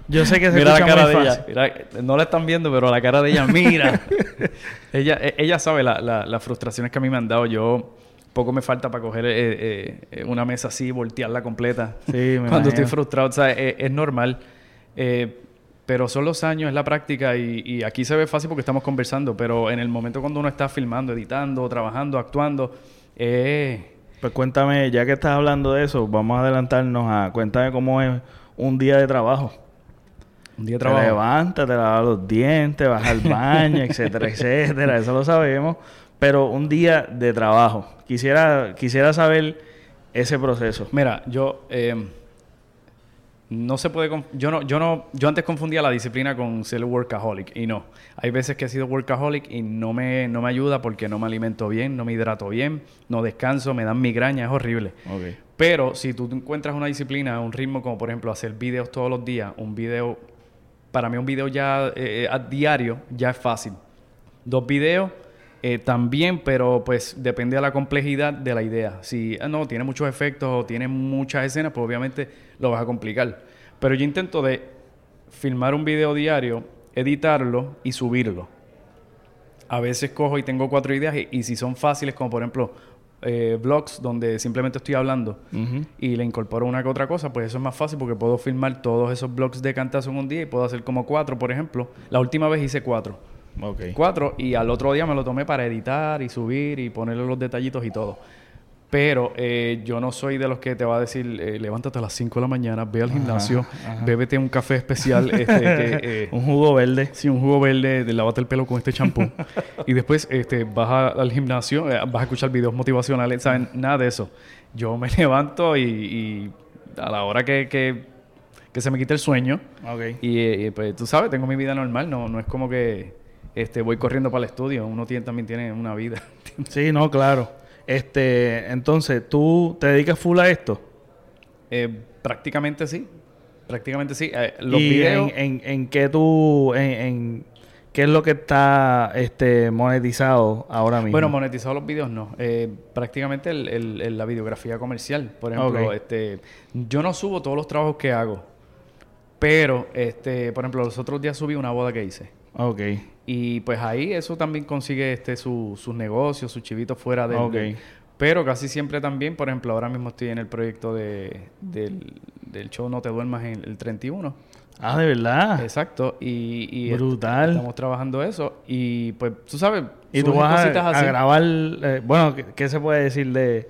Yo sé que se Mira la escucha cara muy de fácil. ella. Mira, no la están viendo, pero la cara de ella, mira. ella, e- ella sabe la- la- las frustraciones que a mí me han dado. Yo poco me falta para coger eh, eh, una mesa así, voltearla completa. Sí, me Cuando estoy frustrado, o sea, es, es normal. Eh, pero son los años, es la práctica y, y aquí se ve fácil porque estamos conversando, pero en el momento cuando uno está filmando, editando, trabajando, actuando, eh, Pues cuéntame, ya que estás hablando de eso, vamos a adelantarnos a... Cuéntame cómo es un día de trabajo. un día de Te trabajo. levantas, te lavas los dientes, vas al baño, etcétera, etcétera. Eso lo sabemos. Pero un día de trabajo. Quisiera, quisiera saber ese proceso. Mira, yo eh, no se puede, yo no, yo no, yo antes confundía la disciplina con ser workaholic y no. Hay veces que he sido workaholic y no me, no me ayuda porque no me alimento bien, no me hidrato bien, no descanso, me dan migraña, es horrible. Pero si tú encuentras una disciplina, un ritmo como por ejemplo hacer videos todos los días, un video, para mí un video ya eh, a diario ya es fácil. Dos videos eh, también, pero pues depende de la complejidad de la idea. Si ah, no tiene muchos efectos o tiene muchas escenas, pues obviamente lo vas a complicar. Pero yo intento de filmar un video diario, editarlo y subirlo. A veces cojo y tengo cuatro ideas y, y si son fáciles, como por ejemplo eh, vlogs donde simplemente estoy hablando y le incorporo una que otra cosa, pues eso es más fácil porque puedo filmar todos esos blogs de cantazo en un día y puedo hacer como cuatro, por ejemplo. La última vez hice cuatro. Cuatro y al otro día me lo tomé para editar y subir y ponerle los detallitos y todo. Pero eh, yo no soy de los que te va a decir, eh, levántate a las 5 de la mañana, ve al gimnasio, bébete un café especial, este, que, eh, Un jugo verde. Sí, un jugo verde, de lavate el pelo con este champú. y después este, vas a- al gimnasio, eh, vas a escuchar videos motivacionales, ¿saben? Nada de eso. Yo me levanto y, y a la hora que, que, que se me quite el sueño, y, eh, pues tú sabes, tengo mi vida normal, no, no es como que este, voy corriendo para el estudio, uno tiene, también tiene una vida. Sí, no, claro. Este, entonces, ¿tú te dedicas full a esto? Eh, prácticamente sí, prácticamente sí. Eh, los ¿Y videos... en, en, en qué tú, en, en qué es lo que está este, monetizado ahora mismo? Bueno, monetizado los videos no. Eh, prácticamente el- el- el- la videografía comercial. Por ejemplo, Ok. este, yo no subo todos los trabajos que hago. Pero, este, por ejemplo, los otros días subí una boda que hice. Ok. Y pues ahí eso también consigue este su- sus negocios, sus chivitos fuera de... Ok. pero casi siempre también, por ejemplo, ahora mismo estoy en el proyecto de, del, del show No Te Duermas en el 31. Ah, de verdad. Exacto. Y, y est- Brutal. estamos trabajando eso. Y pues, tú sabes... y tú vas a, grabar, eh, bueno, ¿qué, qué se puede decir de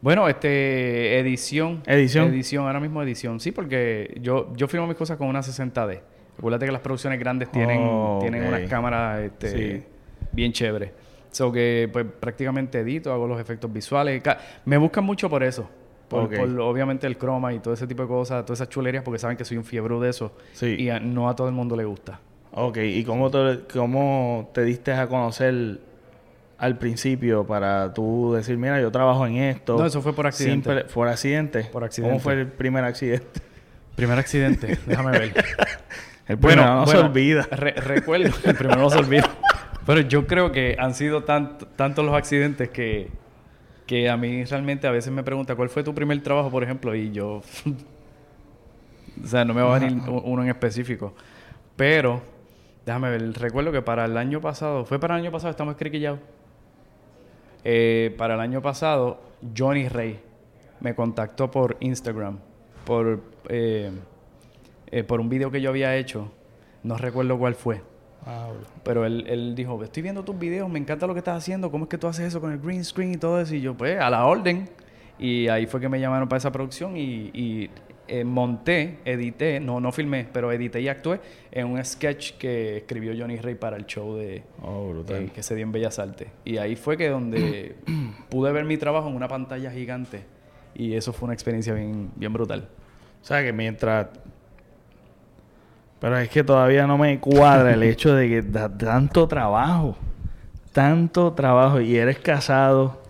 Bueno, este, edición. Edición. Edición, ahora mismo edición. Sí, porque yo, yo filmo mis cosas con una 60D. Acuérdate que las producciones grandes tienen, Oh, tienen unas cámaras este, Sí. bien chéveres. So que pues prácticamente edito, hago los efectos visuales. Me buscan mucho por eso. Por, obviamente el croma y todo ese tipo de cosas, todas esas chulerías, porque saben que soy un fiebre de eso. Sí. Y a- no a todo el mundo le gusta. Ok, ¿y cómo te, cómo te diste a conocer al principio para tú decir, mira, yo trabajo en esto? No, eso fue por accidente. Simple- ¿Por accidente? Por accidente. ¿Cómo fue el primer accidente? Primer accidente, déjame ver. El primero no se bueno, olvida. re- recuerdo, el primero no se olvida. Pero yo creo que han sido tant- tantos los accidentes que, que a mí realmente a veces me pregunta cuál fue tu primer trabajo, por ejemplo, y yo. o sea, no me va a venir uno en específico. Pero, déjame ver, recuerdo que para el año pasado, fue para el año pasado, estamos escriquillados. Eh, para el año pasado, Johnny Rey me contactó por Instagram, por, eh, eh, por un video que yo había hecho. No recuerdo cuál fue. Ah, Pero él, él dijo, estoy viendo tus videos, me encanta lo que estás haciendo, ¿cómo es que tú haces eso con el green screen y todo eso? Y yo, pues, a la orden. Y ahí fue que me llamaron para esa producción y, y, eh, monté, edité, no, no filmé, pero edité y actué en un sketch que escribió Johnny Rey para el show de, Oh, brutal. eh, que se dio en Bellas Artes. Y ahí fue que donde pude ver mi trabajo en una pantalla gigante. Y eso fue una experiencia bien, bien brutal. O sea, que mientras... Pero es que todavía no me cuadra el hecho de que da tanto trabajo. Tanto trabajo. Y eres casado.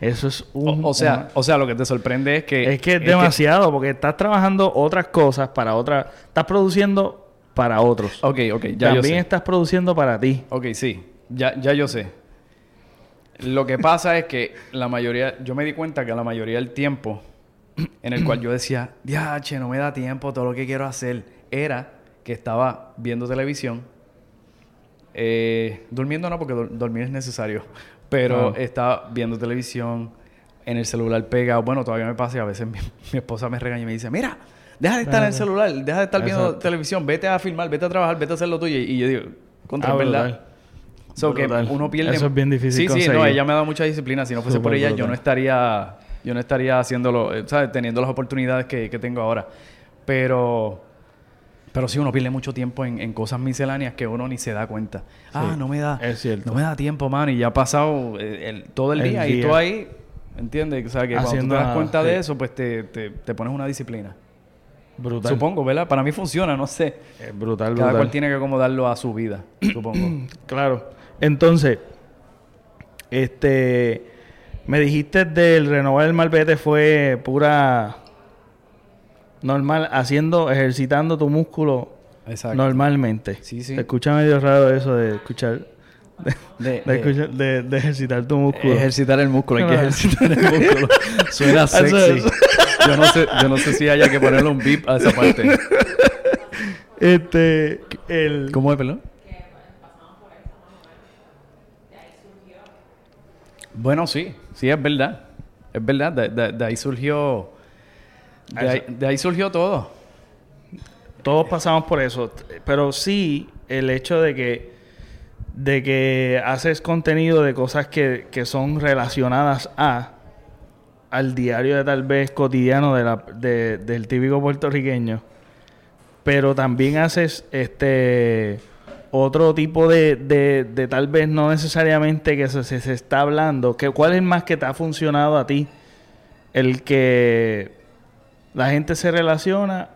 Eso es un... O, o sea, una- o sea, lo que te sorprende es que... es que es demasiado. Porque estás trabajando otras cosas para otras... Estás produciendo para otros. Ok, ok, ya yo También sé. estás produciendo para ti. Ok, sí, ya, ya yo sé. Lo que pasa es que la mayoría, yo me di cuenta que la mayoría del tiempo en el cual yo decía, diache, no me da tiempo, todo lo que quiero hacer, era que estaba viendo televisión, eh, durmiendo no, porque dor- dormir es necesario, pero estaba viendo televisión en el celular pegado. Bueno, todavía me pasa y a veces mi, mi esposa me regaña y me dice, mira, deja de estar en el celular, deja de estar viendo televisión, vete a filmar, vete a trabajar, vete a hacer lo tuyo. Y yo digo, contra Ah, ¿verdad? brutal. So que uno pierde... Eso es bien difícil Sí, sí, conseguir. no, ella me ha dado mucha disciplina. Si no fuese por ella, yo no estaría... Yo no estaría haciéndolo, eh, ¿sabes? Teniendo las oportunidades que, que tengo ahora. Pero... Pero sí, uno pierde mucho tiempo en, en cosas misceláneas que uno ni se da cuenta. Ah, no me da... es cierto. No me da tiempo, mano. Y ya ha pasado eh, el- todo el El día. Y tú ahí... ¿Entiendes? O sea, que cuando tú te das nada, cuenta sí. de eso, pues te, te, te pones una disciplina. Brutal. Supongo, ¿verdad? Para mí funciona, no sé. Es brutal, Cada brutal. cual tiene que acomodarlo a su vida, supongo. Claro. Entonces, este, me dijiste del renovar el malvete fue pura normal, haciendo, ejercitando tu músculo Exacto. normalmente. Sí, sí. Escucha medio raro eso de escuchar, de, De- de de- escuchar- de- de ejercitar tu músculo. Ejercitar el músculo, hay que ejercitar el músculo. Suena sexy. es. Yo no sé, yo no sé si haya que ponerle un beep a esa parte. Este, el, ¿Cómo es, perdón? Bueno, sí, sí es verdad. Es verdad, de, de- de ahí surgió. De ahí, surgió todo. Todos pasamos por eso, pero sí el hecho de que de que haces contenido de cosas que, que son relacionadas a al diario de tal vez cotidiano de la, de- del típico puertorriqueño, pero también haces este otro tipo de, de, de tal vez no necesariamente que se, se, se está hablando, que cuál es más que te ha funcionado a ti, el que la gente se relaciona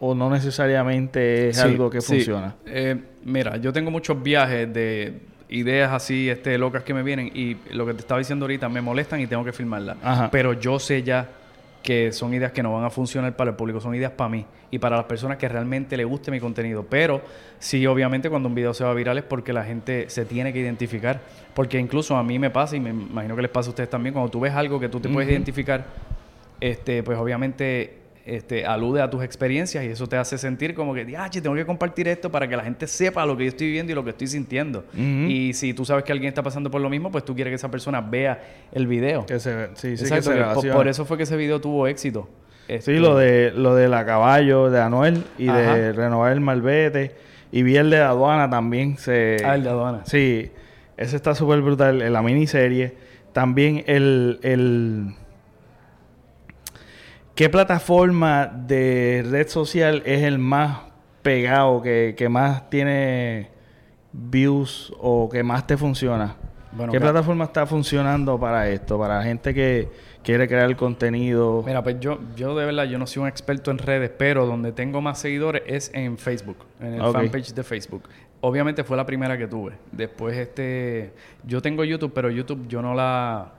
o no necesariamente es Sí, algo que sí. funciona. Eh, mira, yo tengo muchos viajes de ideas así, este, locas que me vienen y lo que te estaba diciendo ahorita me molestan y tengo que filmarlas. Ajá. Pero yo sé ya que son ideas que no van a funcionar para el público, son ideas para mí y para las personas que realmente le guste mi contenido. Pero sí, obviamente cuando un video se va viral es porque la gente se tiene que identificar. Porque incluso a mí me pasa y me imagino que les pasa a ustedes también, cuando tú ves algo que tú te puedes identificar, este, pues obviamente este, alude a tus experiencias y eso te hace sentir como que, ah, tengo que compartir esto para que la gente sepa lo que yo estoy viviendo y lo que estoy sintiendo. Y si tú sabes que alguien está pasando por lo mismo, pues tú quieres que esa persona vea el video. Que se, sí, sí, que Exacto, se que por, eso fue que ese video tuvo éxito. Este, Sí, lo de lo de la caballo de Anuel y de renovar el malvete y vi el de aduana también se Ah, el de aduana. Sí, ese está súper brutal en la miniserie. También el, el ¿Qué plataforma de red social es el más pegado, que, que más tiene views o que más te funciona? Bueno, ¿Qué claro. plataforma está funcionando para esto? Para la gente que quiere crear contenido. Mira, pues yo, yo de verdad, yo no soy un experto en redes, pero donde tengo más seguidores es en Facebook, en el fanpage de Facebook. Obviamente fue la primera que tuve. Después, este, yo tengo YouTube, pero YouTube yo no la,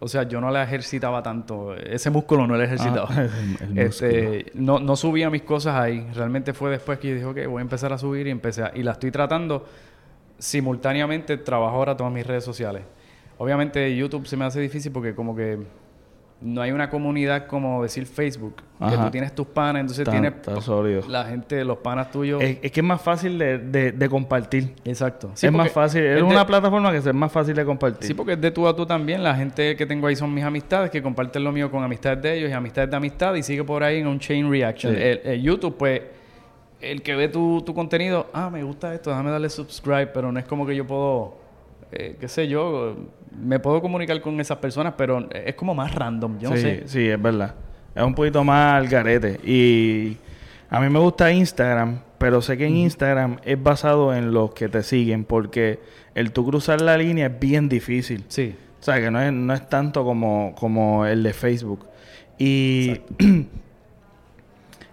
o sea, yo no la ejercitaba tanto. Ese músculo no lo ejercitaba. Ah, el- el este, no, no subía mis cosas ahí. Realmente fue después que yo dije, ok, voy a empezar a subir y empecé a, y la estoy tratando simultáneamente. Trabajo ahora todas mis redes sociales. Obviamente YouTube se me hace difícil porque como que no hay una comunidad como decir Facebook, que tú tienes tus panas, entonces Está- tienes sólido. la gente, los panas tuyos. Es, es que es más fácil de, de- de compartir. Exacto. es más fácil. Es, una plataforma que es más fácil de compartir. Sí, porque es de tú a tú también. La gente que tengo ahí son mis amistades, que comparten lo mío con amistades de ellos y amistades de amistad y sigue por ahí en un chain reaction. Sí. El, el YouTube, pues, el que ve tu, tu contenido, ah, me gusta esto, déjame darle subscribe, pero no es como que yo puedo, eh, qué sé yo, me puedo comunicar con esas personas, pero es como más random, yo no sí, sé. sí, es verdad. Es un poquito más al garete. Y a mí me gusta Instagram, pero sé que en Instagram es basado en los que te siguen, porque el tú cruzar la línea es bien difícil. Sí. O sea, que no es, no es tanto como, como el de Facebook. Y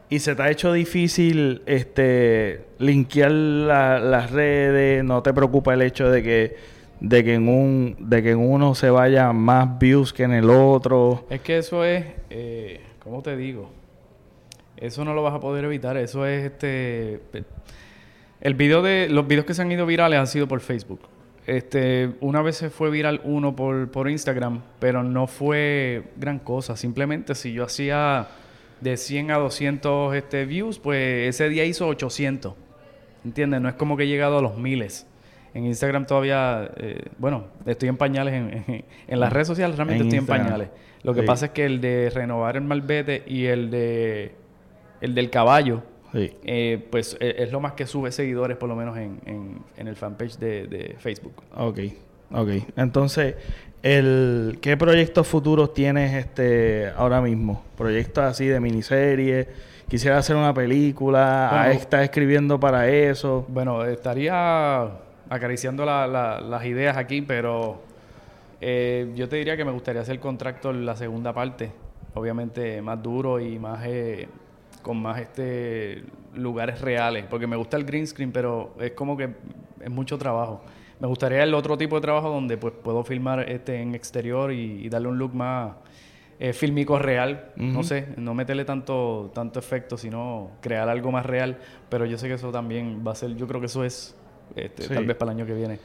y se te ha hecho difícil este linkear la- las redes, no te preocupa el hecho de que de que en un de que en uno se vaya más views que en el otro. Es que eso es, eh, ¿cómo te digo? Eso no lo vas a poder evitar. Eso es este. El video de. Los videos que se han ido virales han sido por Facebook. Este, una vez se fue viral uno por, por Instagram, pero no fue gran cosa. Simplemente si yo hacía de 100 a 200 este, views, pues ese día hizo 800. ¿Entiendes? No es como que he llegado a los miles. En Instagram todavía, eh, bueno, estoy en pañales. En, en- en las redes sociales realmente En estoy Instagram. en pañales. Lo que Sí. pasa es que el de renovar el malvete y el de el del caballo, Sí. eh, pues eh, es lo más que sube seguidores, por lo menos en, en- en el fanpage de, de Facebook. Ok, ok. Entonces, el, ¿qué proyectos futuros tienes este ahora mismo? ¿Proyectos así de miniserie? ¿Quisiera hacer una película? Bueno. ¿Estás escribiendo para eso? Bueno, estaría acariciando la- la- las ideas aquí, pero eh, yo te diría que me gustaría hacer contrato en la segunda parte, obviamente más duro y más eh, con más este lugares reales, porque me gusta el green screen, pero es como que es mucho trabajo. Me gustaría el otro tipo de trabajo donde pues puedo filmar este en exterior y, y darle un look más eh, fílmico real, no sé, no meterle tanto tanto efecto, sino crear algo más real, pero yo sé que eso también va a ser, yo creo que eso es este, Sí. tal vez para el año que viene.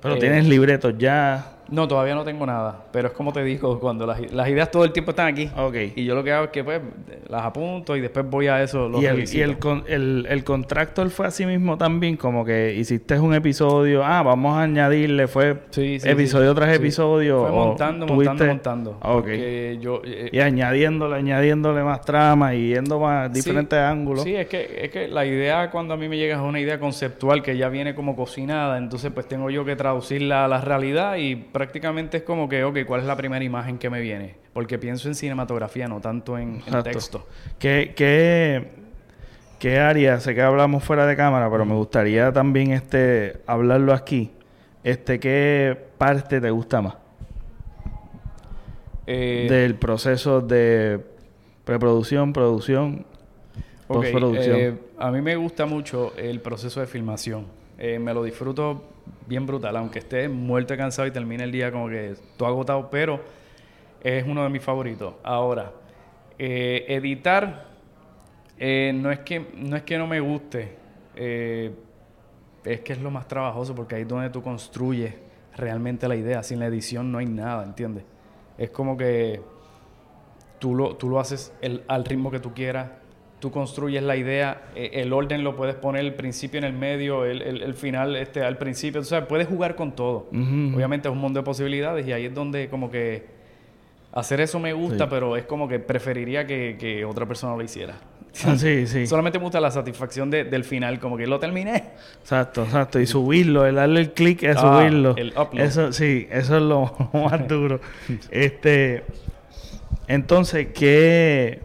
Pero Eh, tienes libretos ya. No, todavía no tengo nada, pero es como te digo, cuando las, las ideas todo el tiempo están aquí. Ok. Y yo lo que hago es que pues las apunto y después voy a eso. Lo Y el, y el, con- el, el contractor fue así mismo también, como que hiciste un episodio, ah, vamos a añadirle, fue Sí, sí, episodio sí. tras episodio. Fue montando, montando, montando. Ok. Porque yo... eh, Y añadiéndole, añadiéndole más trama y yendo más diferentes ángulos. Sí, es que, es que la idea cuando a mí me llega es una idea conceptual que ya viene como cocinada, entonces pues tengo yo que traducirla a la realidad y prácticamente es como que, ok, ¿cuál es la primera imagen que me viene? Porque pienso en cinematografía, no tanto en, texto. ¿Qué, qué, qué área? Sé que hablamos fuera de cámara, pero me gustaría también este hablarlo aquí. Este, ¿Qué parte te gusta más Eh, del proceso de preproducción, producción, postproducción? eh, a mí me gusta mucho el proceso de filmación. Eh, me lo disfruto bien brutal, aunque esté muerto cansado y termine el día como que todo agotado, pero es uno de mis favoritos. Ahora, eh, editar eh, no, es que, no es que no me guste, es que es lo más trabajoso porque ahí es donde tú construyes realmente la idea. Sin la edición no hay nada, ¿entiendes? Es como que tú lo, tú lo haces al ritmo que tú quieras, tú construyes la idea, eh, el orden lo puedes poner el principio en el medio, el, el- el final este, al principio, o sea, puedes jugar con todo. Obviamente es un mundo de posibilidades y ahí es donde como que hacer eso me gusta, Sí. pero es como que preferiría que, que otra persona lo hiciera. Ah, sí, sí. Solamente me gusta la satisfacción de- del final, como que lo terminé. Exacto, exacto. Y subirlo, el darle el clic es Ah, subirlo. el upload. Eso, sí, eso es lo, lo más duro. este, entonces, ¿qué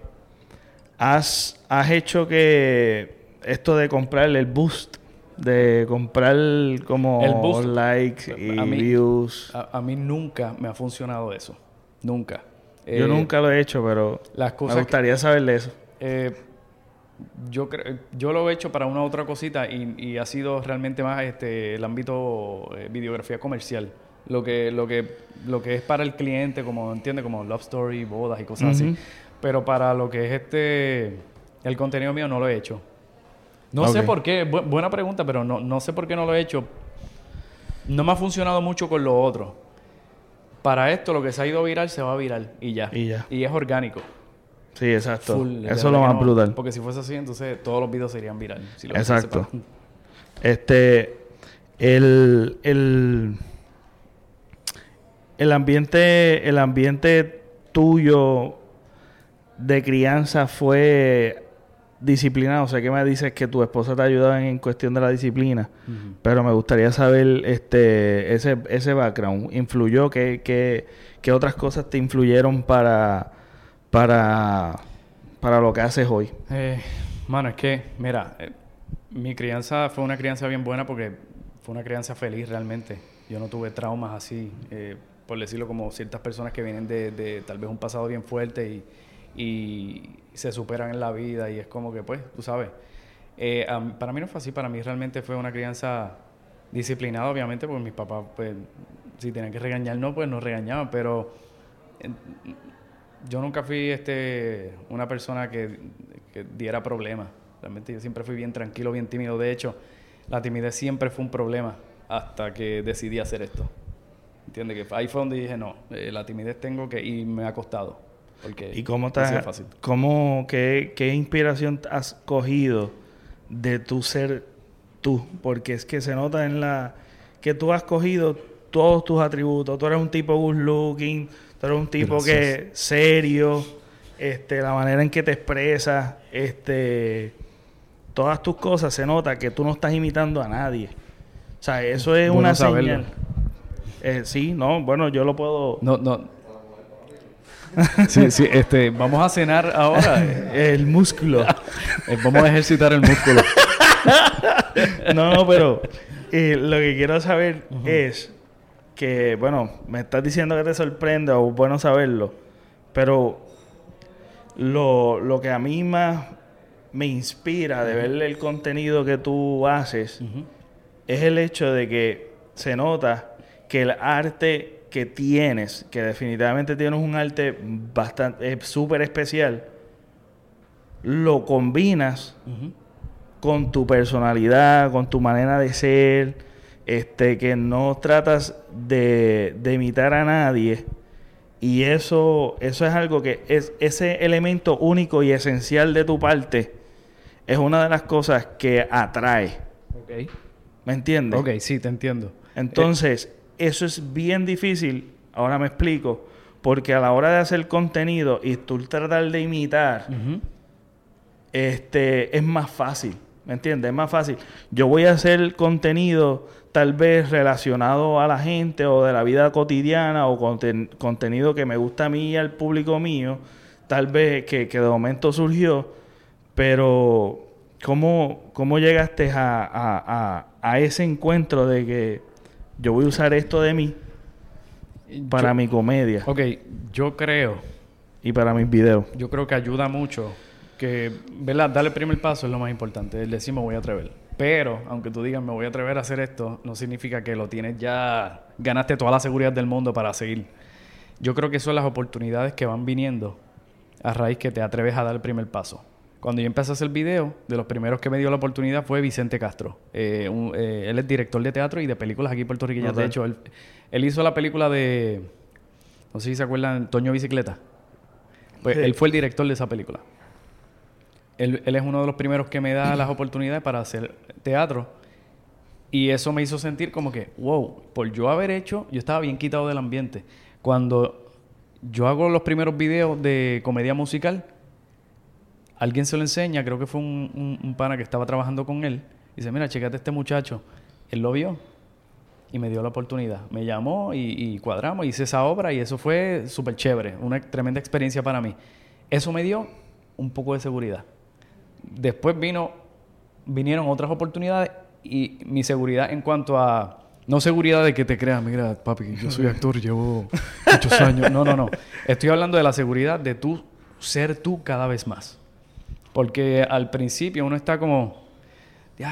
has, has hecho que esto de comprar el boost, de comprar como El boost. likes y A mí- views? A, a mí nunca me ha funcionado eso. Nunca. Yo Eh, nunca lo he hecho, pero Las me cosas que- gustaría saber de eso. Eh, yo yo lo he hecho para una otra cosita y, y ha sido realmente más este el ámbito eh, videografía comercial. Lo que, lo que, lo que es para el cliente, como entiende, como love story, bodas y cosas así. Pero para lo que es este el contenido mío no lo he hecho. No sé por qué, bu- buena pregunta, pero no, no sé por qué no lo he hecho. No me ha funcionado mucho con lo otro. Para esto, lo que se ha ido viral se va a viral y ya. Y ya. Y es orgánico. Sí, exacto. Full, eso lo más no, brutal. Porque si fuese así, entonces todos los videos serían viral. si lo Exacto. Este, el, el, el ambiente, el ambiente tuyo de crianza fue disciplinado. Sé que me dices que tu esposa te ayudaba en, en cuestión de la disciplina, pero me gustaría saber este, ese, ese background. ¿Influyó? ¿Qué, qué, qué otras cosas te influyeron para, para, para lo que haces hoy? Eh, mano, es que, mira, eh, mi crianza fue una crianza bien buena porque fue una crianza feliz realmente. Yo no tuve traumas así, eh, por decirlo como ciertas personas que vienen de, de tal vez un pasado bien fuerte y, y se superan en la vida y es como que, pues, tú sabes. Eh, para mí no fue así, para mí realmente fue una crianza disciplinada, obviamente, porque mis papás, pues, si tenían que regañar, no, pues nos regañaban, pero yo nunca fui este una persona que, que diera problemas. Realmente yo siempre fui bien tranquilo, bien tímido. De hecho, la timidez siempre fue un problema hasta que decidí hacer esto. ¿Entiendes? Que ahí fue donde dije, no, eh, la timidez tengo que... Y me ha costado. Porque ¿Y cómo te fácil. ¿cómo, qué, qué inspiración has cogido de tu ser tú? Porque es que se nota en la... que tú has cogido todos tus atributos. Tú eres un tipo good looking, tú eres un tipo que serio, este, la manera en que te expresas, este, todas tus cosas se nota que tú no estás imitando a nadie. O sea, eso es una señal. Eh, sí, no, bueno, yo lo puedo. No, no. sí, sí, este, vamos a cenar ahora. el músculo. Eh, vamos a ejercitar el músculo. no, pero eh, lo que quiero saber es que, bueno, me estás diciendo que te sorprende o bueno saberlo, pero lo, lo que a mí más me inspira de ver el contenido que tú haces es el hecho de que se nota que el arte que tienes, que definitivamente tienes un arte bastante súper especial, lo combinas con tu personalidad, con tu manera de ser, este, que no tratas de, de imitar a nadie. Y eso, eso es algo que es ese elemento único y esencial de tu parte es una de las cosas que atrae. Okay. ¿Me entiendes? Ok, sí, te entiendo. Entonces, eso es bien difícil, ahora me explico, porque a la hora de hacer contenido y tú tratar de imitar, este, es más fácil, ¿me entiendes? Es más fácil. Yo voy a hacer contenido tal vez relacionado a la gente o de la vida cotidiana o contenido que me gusta a mí y al público mío, tal vez que, que de momento surgió, pero ¿cómo, cómo llegaste a, a, a ese encuentro de que yo voy a usar esto de mí para mi comedia. Ok, yo creo. Y para mis videos. Yo creo que ayuda mucho. Que, ¿verdad? Darle el primer paso es lo más importante. El decir me voy a atrever. Pero, aunque tú digas me voy a atrever a hacer esto, no significa que lo tienes ya. Ganaste toda la seguridad del mundo para seguir. Yo creo que son las oportunidades que van viniendo a raíz que te atreves a dar el primer paso. Cuando yo empecé a hacer video, de los primeros que me dio la oportunidad fue Vicente Castro. Eh, eh, él es director de teatro y de películas aquí puertorriqueñas. De hecho, él, hizo la película de... No sé si se acuerdan, Toño Bicicleta. Pues él fue el director de esa película. Él, él, es uno de los primeros que me da las oportunidades para hacer teatro. Y eso me hizo sentir como que, wow, por yo haber hecho, yo estaba bien quitado del ambiente. Cuando yo hago los primeros videos de comedia musical, alguien se lo enseña, creo que fue un, pana que estaba trabajando con él, y dice, mira, checate este muchacho. Él lo vio y me dio la oportunidad. Me llamó y, cuadramos, hice esa obra y eso fue súper chévere, una tremenda experiencia para mí. Eso me dio un poco de seguridad. Después vino, vinieron otras oportunidades y mi seguridad en cuanto a... No seguridad de que te creas, mira, papi, yo soy actor, llevo muchos años. No, no, no. Estoy hablando de la seguridad de tú ser tú cada vez más. Porque al principio uno está como,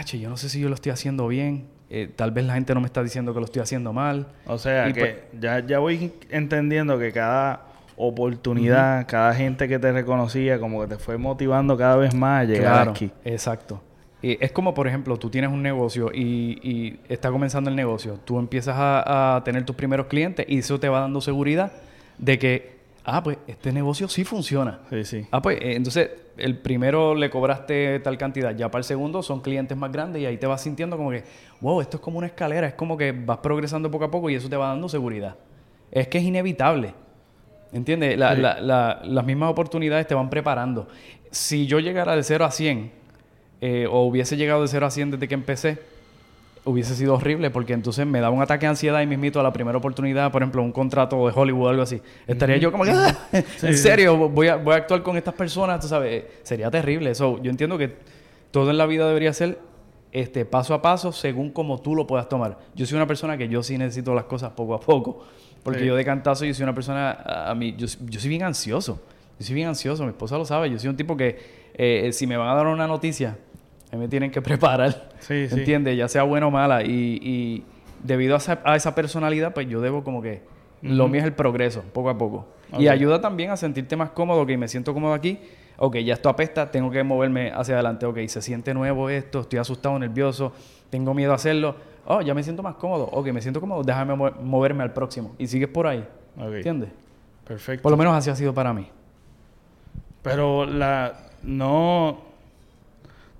che, yo no sé si yo lo estoy haciendo bien. Eh, tal vez la gente no me está diciendo que lo estoy haciendo mal. O sea, que pues ya, ya voy entendiendo que cada oportunidad, cada gente que te reconocía, como que te fue motivando cada vez más a llegar aquí. Exacto. Y es como, por ejemplo, tú tienes un negocio y, y está comenzando el negocio. Tú empiezas a, a, tener tus primeros clientes y eso te va dando seguridad de que, ah, pues este negocio sí funciona. Sí, sí. Ah, pues eh, entonces el primero le cobraste tal cantidad, ya para el segundo son clientes más grandes y ahí te vas sintiendo como que, wow, esto es como una escalera, es como que vas progresando poco a poco y eso te va dando seguridad. Es que es inevitable. ¿Entiendes? las mismas oportunidades te van preparando. Si yo llegara de 0 a 100, eh, o hubiese llegado de 0 a 100 desde que empecé, hubiese sido horrible porque entonces me daba un ataque de ansiedad y me invito a la primera oportunidad, por ejemplo, un contrato de Hollywood o algo así. Estaría yo como que, ah, en serio, voy a, voy a actuar con estas personas, tú sabes, sería terrible. Eso, yo entiendo que todo en la vida debería ser este, paso a paso según como tú lo puedas tomar. Yo soy una persona que yo sí necesito las cosas poco a poco. Porque yo de cantazo, yo soy una persona, a mí, yo, yo soy bien ansioso. Yo soy bien ansioso, mi esposa lo sabe. Yo soy un tipo que eh, si me van a dar una noticia, me tienen que preparar. Sí, sí. ¿Entiendes? Ya sea buena o mala. Y, y debido a esa, a esa, personalidad, pues yo debo como que... Lo mío es el progreso, poco a poco. Y ayuda también a sentirte más cómodo, que me siento cómodo aquí. Ok, ya esto apesta, tengo que moverme hacia adelante. Ok, se siente nuevo esto, estoy asustado, nervioso, tengo miedo a hacerlo. Oh, ya me siento más cómodo. Ok, me siento cómodo, déjame moverme al próximo. Y sigues por ahí. ¿Entiendes? Perfecto. Por lo menos así ha sido para mí. Pero la... No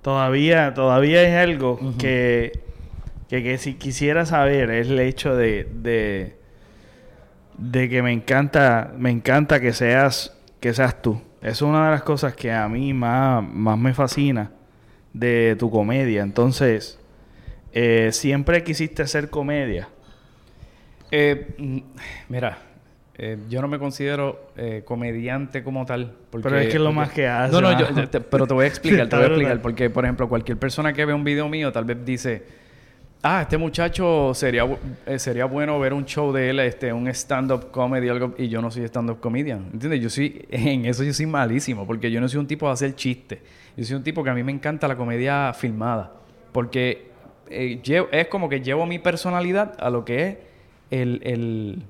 todavía, todavía es algo que, que, si quisiera saber es el hecho de, de, de, que me encanta, me encanta que seas, que seas tú. es una de las cosas que a mí más, más me fascina de tu comedia. Entonces, eh, ¿siempre quisiste hacer comedia? Eh, mm, mira, eh, yo no me considero eh, comediante como tal. pero es que es lo más que hace. No, no, yo, pero te voy a explicar, te voy a explicar. Porque, por ejemplo, cualquier persona que ve un video mío tal vez dice, ah, este muchacho sería, eh, sería bueno ver un show de él, este, un stand-up comedy algo, y yo no soy stand-up comedian. ¿Entiendes? Yo soy, en eso yo soy malísimo, porque yo no soy un tipo de hacer chistes. Yo soy un tipo que a mí me encanta la comedia filmada. Porque es como que llevo mi personalidad a lo que es el el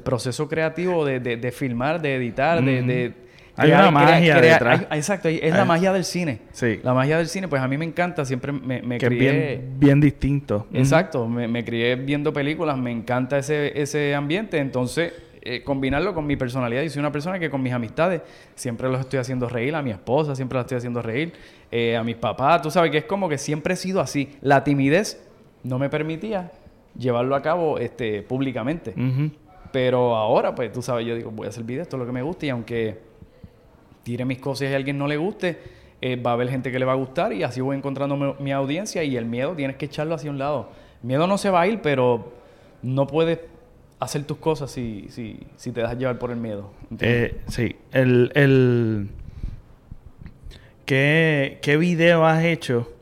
proceso creativo de, de, filmar, de editar, de, Hay una magia detrás. exacto, es la magia del cine. Sí. La magia del cine, pues a mí me encanta, siempre me, me que crié... Bien, bien distinto. Exacto, me, me, crié viendo películas, me encanta ese, ese ambiente, entonces eh, combinarlo con mi personalidad. Yo soy una persona que con mis amistades siempre los estoy haciendo reír, a mi esposa siempre la estoy haciendo reír, eh, a mis papás, tú sabes que es como que siempre he sido así. La timidez no me permitía llevarlo a cabo este, públicamente. Pero ahora, pues tú sabes, yo digo, voy a hacer video, esto es lo que me gusta y aunque tire mis cosas y a alguien no le guste, eh, va a haber gente que le va a gustar y así voy encontrando mi, audiencia y el miedo tienes que echarlo hacia un lado. Miedo no se va a ir, pero no puedes hacer tus cosas si, si, si te dejas llevar por el miedo. Eh, sí, el, el... ¿Qué, ¿Qué video has hecho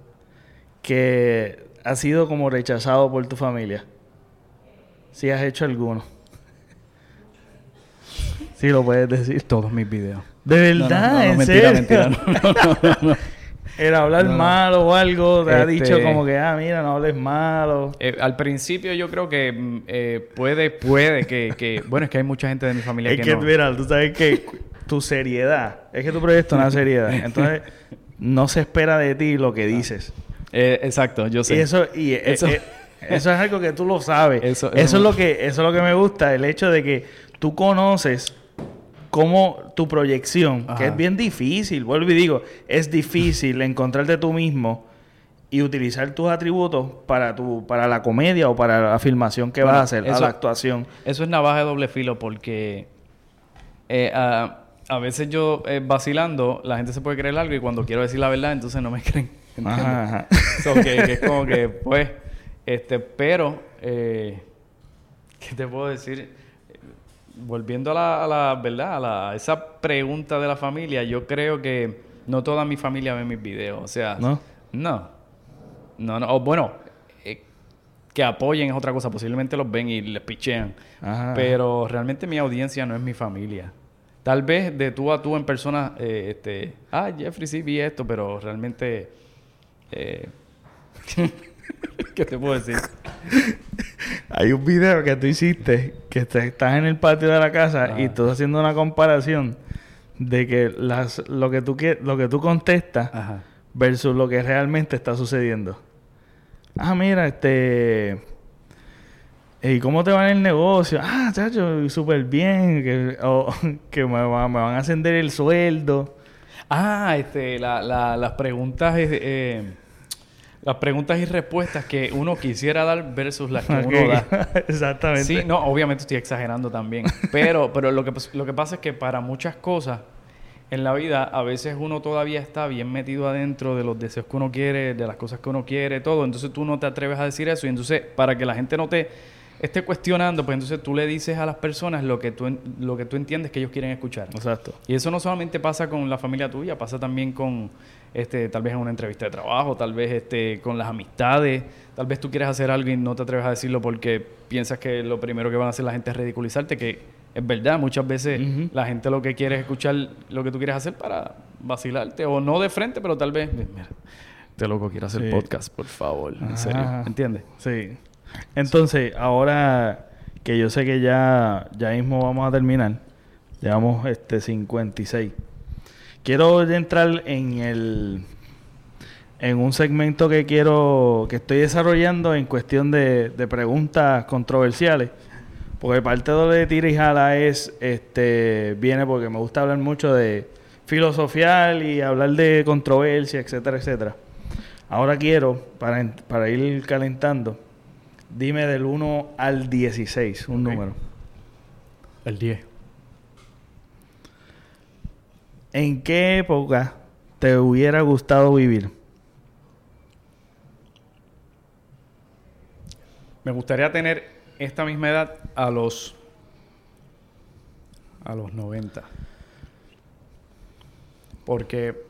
que ha sido como rechazado por tu familia? Si has hecho alguno. Sí, lo puedes decir. Todos mis videos. ¿De verdad? ¿En mentira, serio? mentira. Era hablar malo o algo, te ha este dicho como que, ah, mira, no hables malo. Eh, al principio yo creo que mm, eh, puede, puede que, que, Bueno, es que hay mucha gente de mi familia es que, no. mira, tú sabes que tu seriedad, es que tu proyecto es una seriedad. Entonces, no se espera de ti lo que dices. Eh, exacto, yo sé. Y eso, y eso, eso es algo que tú lo sabes. Eso, eso, es lo que, eso es lo que me gusta, el hecho de que tú conoces cómo tu proyección, que es bien difícil, vuelvo y digo, es difícil encontrarte tú mismo y utilizar tus atributos para tu para la comedia o para la filmación que vas a hacer, a la actuación. Eso es navaja de doble filo porque eh, a, veces yo eh, vacilando, la gente se puede creer algo y cuando quiero decir la verdad, entonces no me creen. Ajá, que, es como que, pues, este, pero, eh, ¿qué te puedo decir? Volviendo a la, verdad, a, la, esa pregunta de la familia, yo creo que no toda mi familia ve mis videos. O sea, no. No. No, no. O bueno, eh, que apoyen es otra cosa. Posiblemente los ven y les pichean. Pero realmente mi audiencia no es mi familia. Tal vez de tú a tú en persona, eh, este, ah, Jeffrey sí vi esto, pero realmente, eh, ¿qué te puedo decir? Hay un video que tú hiciste que estás en el patio de la casa y estás haciendo una comparación de que las lo que tú lo que tú contestas versus lo que realmente está sucediendo. Ah, mira, este ¿Y cómo te va en el negocio? Ah, chacho, súper bien. Que, que me, van a ascender el sueldo. Ah, este, la, la, las preguntas eh, las preguntas y respuestas que uno quisiera dar versus las que uno da. Exactamente. Sí, no, obviamente estoy exagerando también. Pero, pero lo, que, lo que pasa es que para muchas cosas en la vida, a veces uno todavía está bien metido adentro de los deseos que uno quiere, de las cosas que uno quiere, todo. Entonces tú no te atreves a decir eso. Y entonces, para que la gente no te esté cuestionando, pues entonces tú le dices a las personas lo que tú, lo que tú entiendes que ellos quieren escuchar. Exacto. Y eso no solamente pasa con la familia tuya, pasa también con este, tal vez en una entrevista de trabajo, tal vez este, con las amistades, tal vez tú quieres hacer algo y no te atreves a decirlo porque piensas que lo primero que van a hacer la gente es ridiculizarte, que es verdad, muchas veces la gente lo que quiere es escuchar lo que tú quieres hacer para vacilarte, o no de frente, pero tal vez, mira, este loco quiere hacer Sí. podcast, por favor, en serio. ¿entiendes? Sí. Entonces, ahora que yo sé que ya, ya mismo vamos a terminar, llevamos este 56. Quiero entrar en el en un segmento que quiero que estoy desarrollando en cuestión de, preguntas controversiales. Porque parte de tira y jala es este viene porque me gusta hablar mucho de filosofial y hablar de controversia, etcétera, etcétera. Ahora quiero, para, para ir calentando, dime del 1 al 16, un Ok. número. El 10. ¿En qué época te hubiera gustado vivir? Me gustaría tener esta misma edad a los a los 90. Porque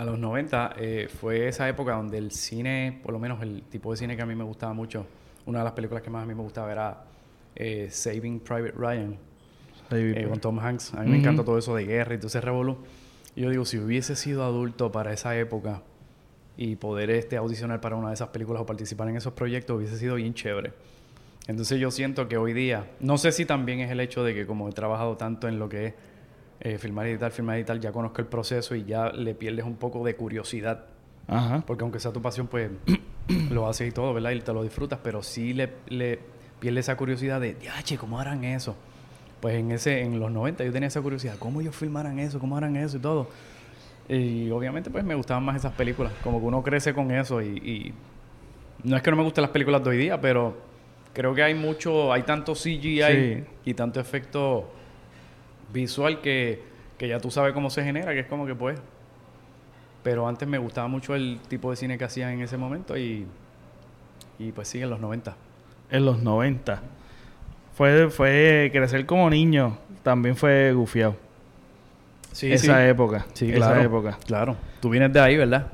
a los 90 eh, fue esa época donde el cine, por lo menos el tipo de cine que a mí me gustaba mucho, una de las películas que más a mí me gustaba era eh, Saving Private Ryan eh, con Tom Hanks. A mí me encanta todo eso de guerra y todo ese revolú. Y yo digo, si hubiese sido adulto para esa época y poder este, audicionar para una de esas películas o participar en esos proyectos, hubiese sido bien chévere. Entonces yo siento que hoy día, no sé si también es el hecho de que como he trabajado tanto en lo que es eh, filmar y editar, filmar y editar, ya conozco el proceso y ya le pierdes un poco de curiosidad. Ajá. Porque aunque sea tu pasión, pues lo haces y todo, ¿verdad? Y te lo disfrutas, pero sí le, le pierde esa curiosidad de, diache, ¿cómo harán eso? Pues en ese en los 90 yo tenía esa curiosidad, ¿cómo ellos filmaran eso? ¿Cómo harán eso y todo? Y obviamente pues me gustaban más esas películas, como que uno crece con eso y, y no es que no me gusten las películas de hoy día, pero creo que hay mucho, hay tanto CGI Sí. y tanto efecto visual que, que ya tú sabes cómo se genera, que es como que pues pero antes me gustaba mucho el tipo de cine que hacían en ese momento y, y pues sí, en los 90. En los 90. Fue, fue crecer como niño, también fue gufiado. Sí, esa época. Sí, esa claro. época. Claro. Tú vienes de ahí, ¿verdad?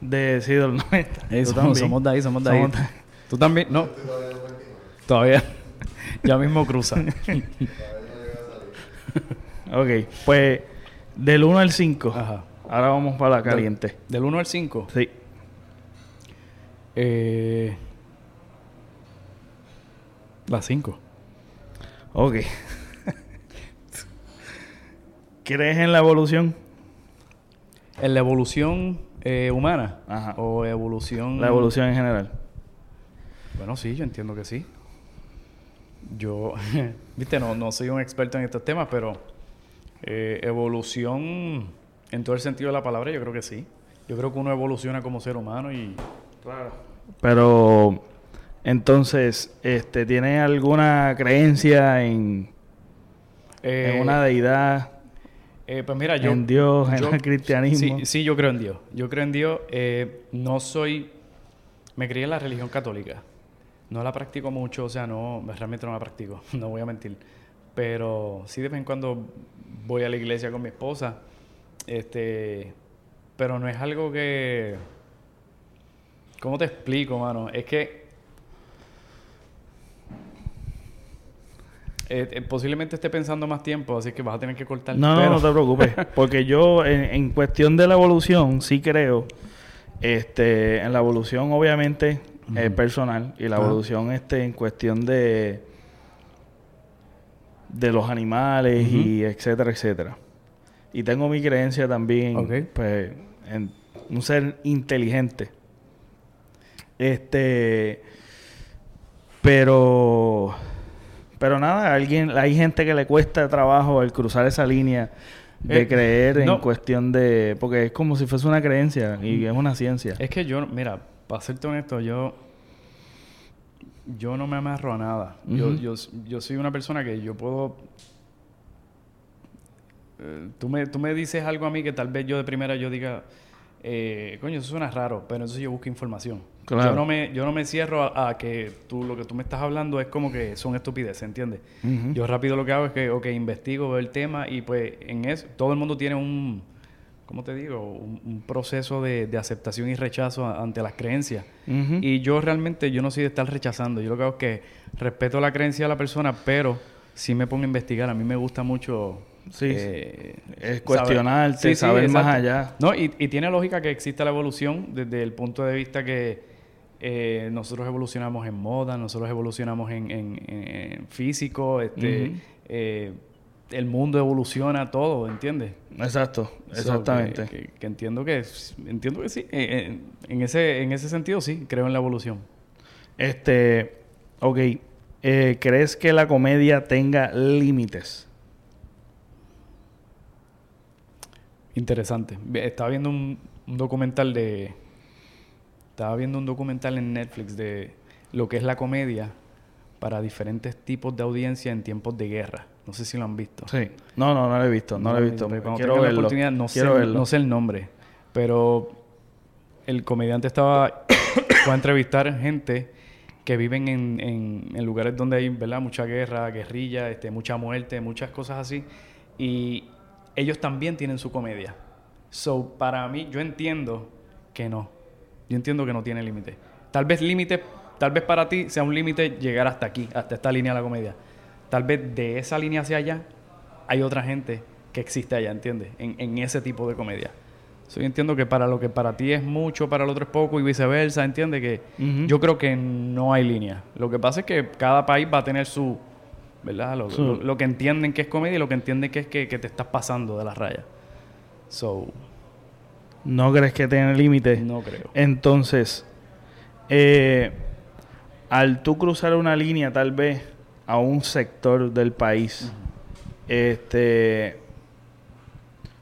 De, sí, de los 90. Eh, Yo somos, también. somos de ahí, somos de Somos ahí. de- Tú también, no. Todavía. ya mismo cruza. Ok, pues del 1 al 5. Ajá. Ahora vamos para la caliente. Del 1 al 5. Sí. Eh, la 5. Ok. ¿Crees en la evolución? ¿En la evolución eh, humana? Ajá. ¿O evolución...? La evolución en general. Bueno, sí, yo entiendo que sí. Yo, viste, no, no soy un experto en estos temas, pero eh, evolución en todo el sentido de la palabra, yo creo que sí. Yo creo que uno evoluciona como ser humano y... Pero entonces, este, ¿tienes alguna creencia en, eh, en una deidad, eh, pues mira, yo... en Dios, en yo- el cristianismo? Sí, sí, yo creo en Dios. Yo creo en Dios. Eh, no soy... Me crié en la religión católica. No la practico mucho, o sea, no, realmente no la practico, no voy a mentir. Pero sí de vez en cuando voy a la iglesia con mi esposa. Este, pero no es algo que... ¿Cómo te explico, mano? Es que... eh, eh, posiblemente esté pensando más tiempo, así que vas a tener que cortar. No, no, pero- no te preocupes. Porque yo, en, en cuestión de la evolución, sí creo. Este, en la evolución, obviamente, personal. Y la Ajá. evolución, este, en cuestión de. de los animales y etcétera, etcétera. Y tengo mi creencia también, pues, en un ser inteligente. Este. Pero. Pero nada, alguien, hay gente que le cuesta trabajo el cruzar esa línea de Eh, creer en no. cuestión de. Porque es como si fuese una creencia y es una ciencia. Es que yo, mira, para serte honesto, yo. Yo no me amarro a nada. yo, yo, yo soy una persona que yo puedo. eh, tú, me, tú me dices algo a mí que tal vez yo de primera yo diga. eh, coño, eso suena raro, pero entonces yo busco información. Claro. Yo no me, yo no me cierro a, a que tú lo que tú me estás hablando es como que son estupideces, ¿entiendes? Ujú. Yo rápido lo que hago es que, ok, investigo, veo el tema y pues en eso todo el mundo tiene un, ¿cómo te digo? Un, un proceso de, de aceptación y rechazo a- ante las creencias. Y yo realmente, yo no soy de estar rechazando. Yo lo que hago es que respeto la creencia de la persona, pero sí me pongo a investigar. A mí me gusta mucho... Sí, eh, es saber- cuestionarte, sí, saber más allá. No, y, y tiene lógica que exista la evolución desde el punto de vista que eh, nosotros evolucionamos en moda, nosotros evolucionamos en, en- en físico, este, eh, el mundo evoluciona todo, ¿entiendes? Exacto, So, exactamente. que, que- que entiendo que entiendo que sí. En ese en ese sentido sí, creo en la evolución. Este, ok, eh, ¿crees que la comedia tenga límites? Interesante. Estaba viendo un, un documental de. Estaba viendo un documental en Netflix de lo que es la comedia para diferentes tipos de audiencia en tiempos de guerra. No sé si lo han visto. Sí. No, no, no lo he visto, no, lo he visto. Cuando Quiero la verlo. oportunidad, no sé, Quiero verlo. no sé el nombre, pero el comediante estaba fue a entrevistar gente que viven en, en- en lugares donde hay ¿verdad? mucha guerra, guerrilla, este, mucha muerte, muchas cosas así. Y ellos también tienen su comedia. So, para mí, yo entiendo que no. Yo entiendo que no tiene límite. Tal vez límite, tal vez para ti sea un límite llegar hasta aquí, hasta esta línea de la comedia. Tal vez de esa línea hacia allá hay otra gente que existe allá, ¿entiendes? En, en ese tipo de comedia. So, yo entiendo que para lo que para ti es mucho, para el otro es poco y viceversa, ¿entiendes? Que yo creo que no hay línea. Lo que pasa es que cada país va a tener su, ¿verdad? Lo, Su- lo- lo que entienden que es comedia y lo que entienden que es que, que te estás pasando de la raya. So, ¿No crees que tenga límites? no creo. Entonces, eh, al tú cruzar una línea tal vez a un sector del país, este,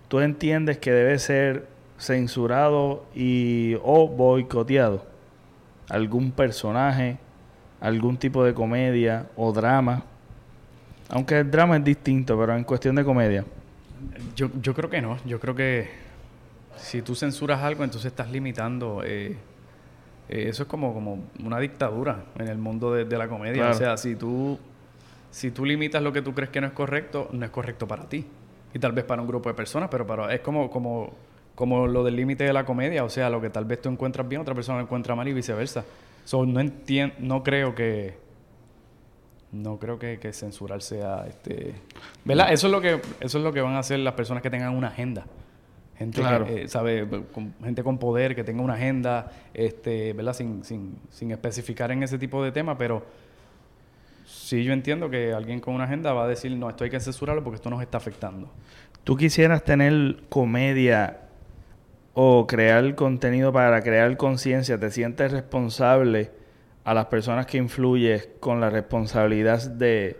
tú entiendes que debe ser censurado y o boicoteado algún personaje, algún tipo de comedia o drama. Aunque el drama es distinto, pero en cuestión de comedia. Yo, yo creo que no. Yo creo que si tú censuras algo, entonces estás limitando. eh, eh, eso es como, como una dictadura en el mundo de, de la comedia. Claro. O sea, si tú, si tú limitas lo que tú crees que no es correcto, no es correcto para ti. Y tal vez para un grupo de personas, pero para, es como, como, como lo del límite de la comedia. O sea, lo que tal vez tú encuentras bien, otra persona lo encuentra mal y viceversa. So, no, entien- no creo que no creo que, que censurar sea este ¿verdad? Eso es lo que eso es lo que van a hacer las personas que tengan una agenda. Gente Claro. que, eh, sabe, con- gente con poder que tenga una agenda, este, ¿verdad? Sin, sin, sin especificar en ese tipo de temas, pero sí yo entiendo que alguien con una agenda va a decir, no, esto hay que censurarlo porque esto nos está afectando. ¿Tú quisieras tener comedia o crear contenido para crear conciencia? ¿Te sientes responsable a las personas que influyes con la responsabilidad de,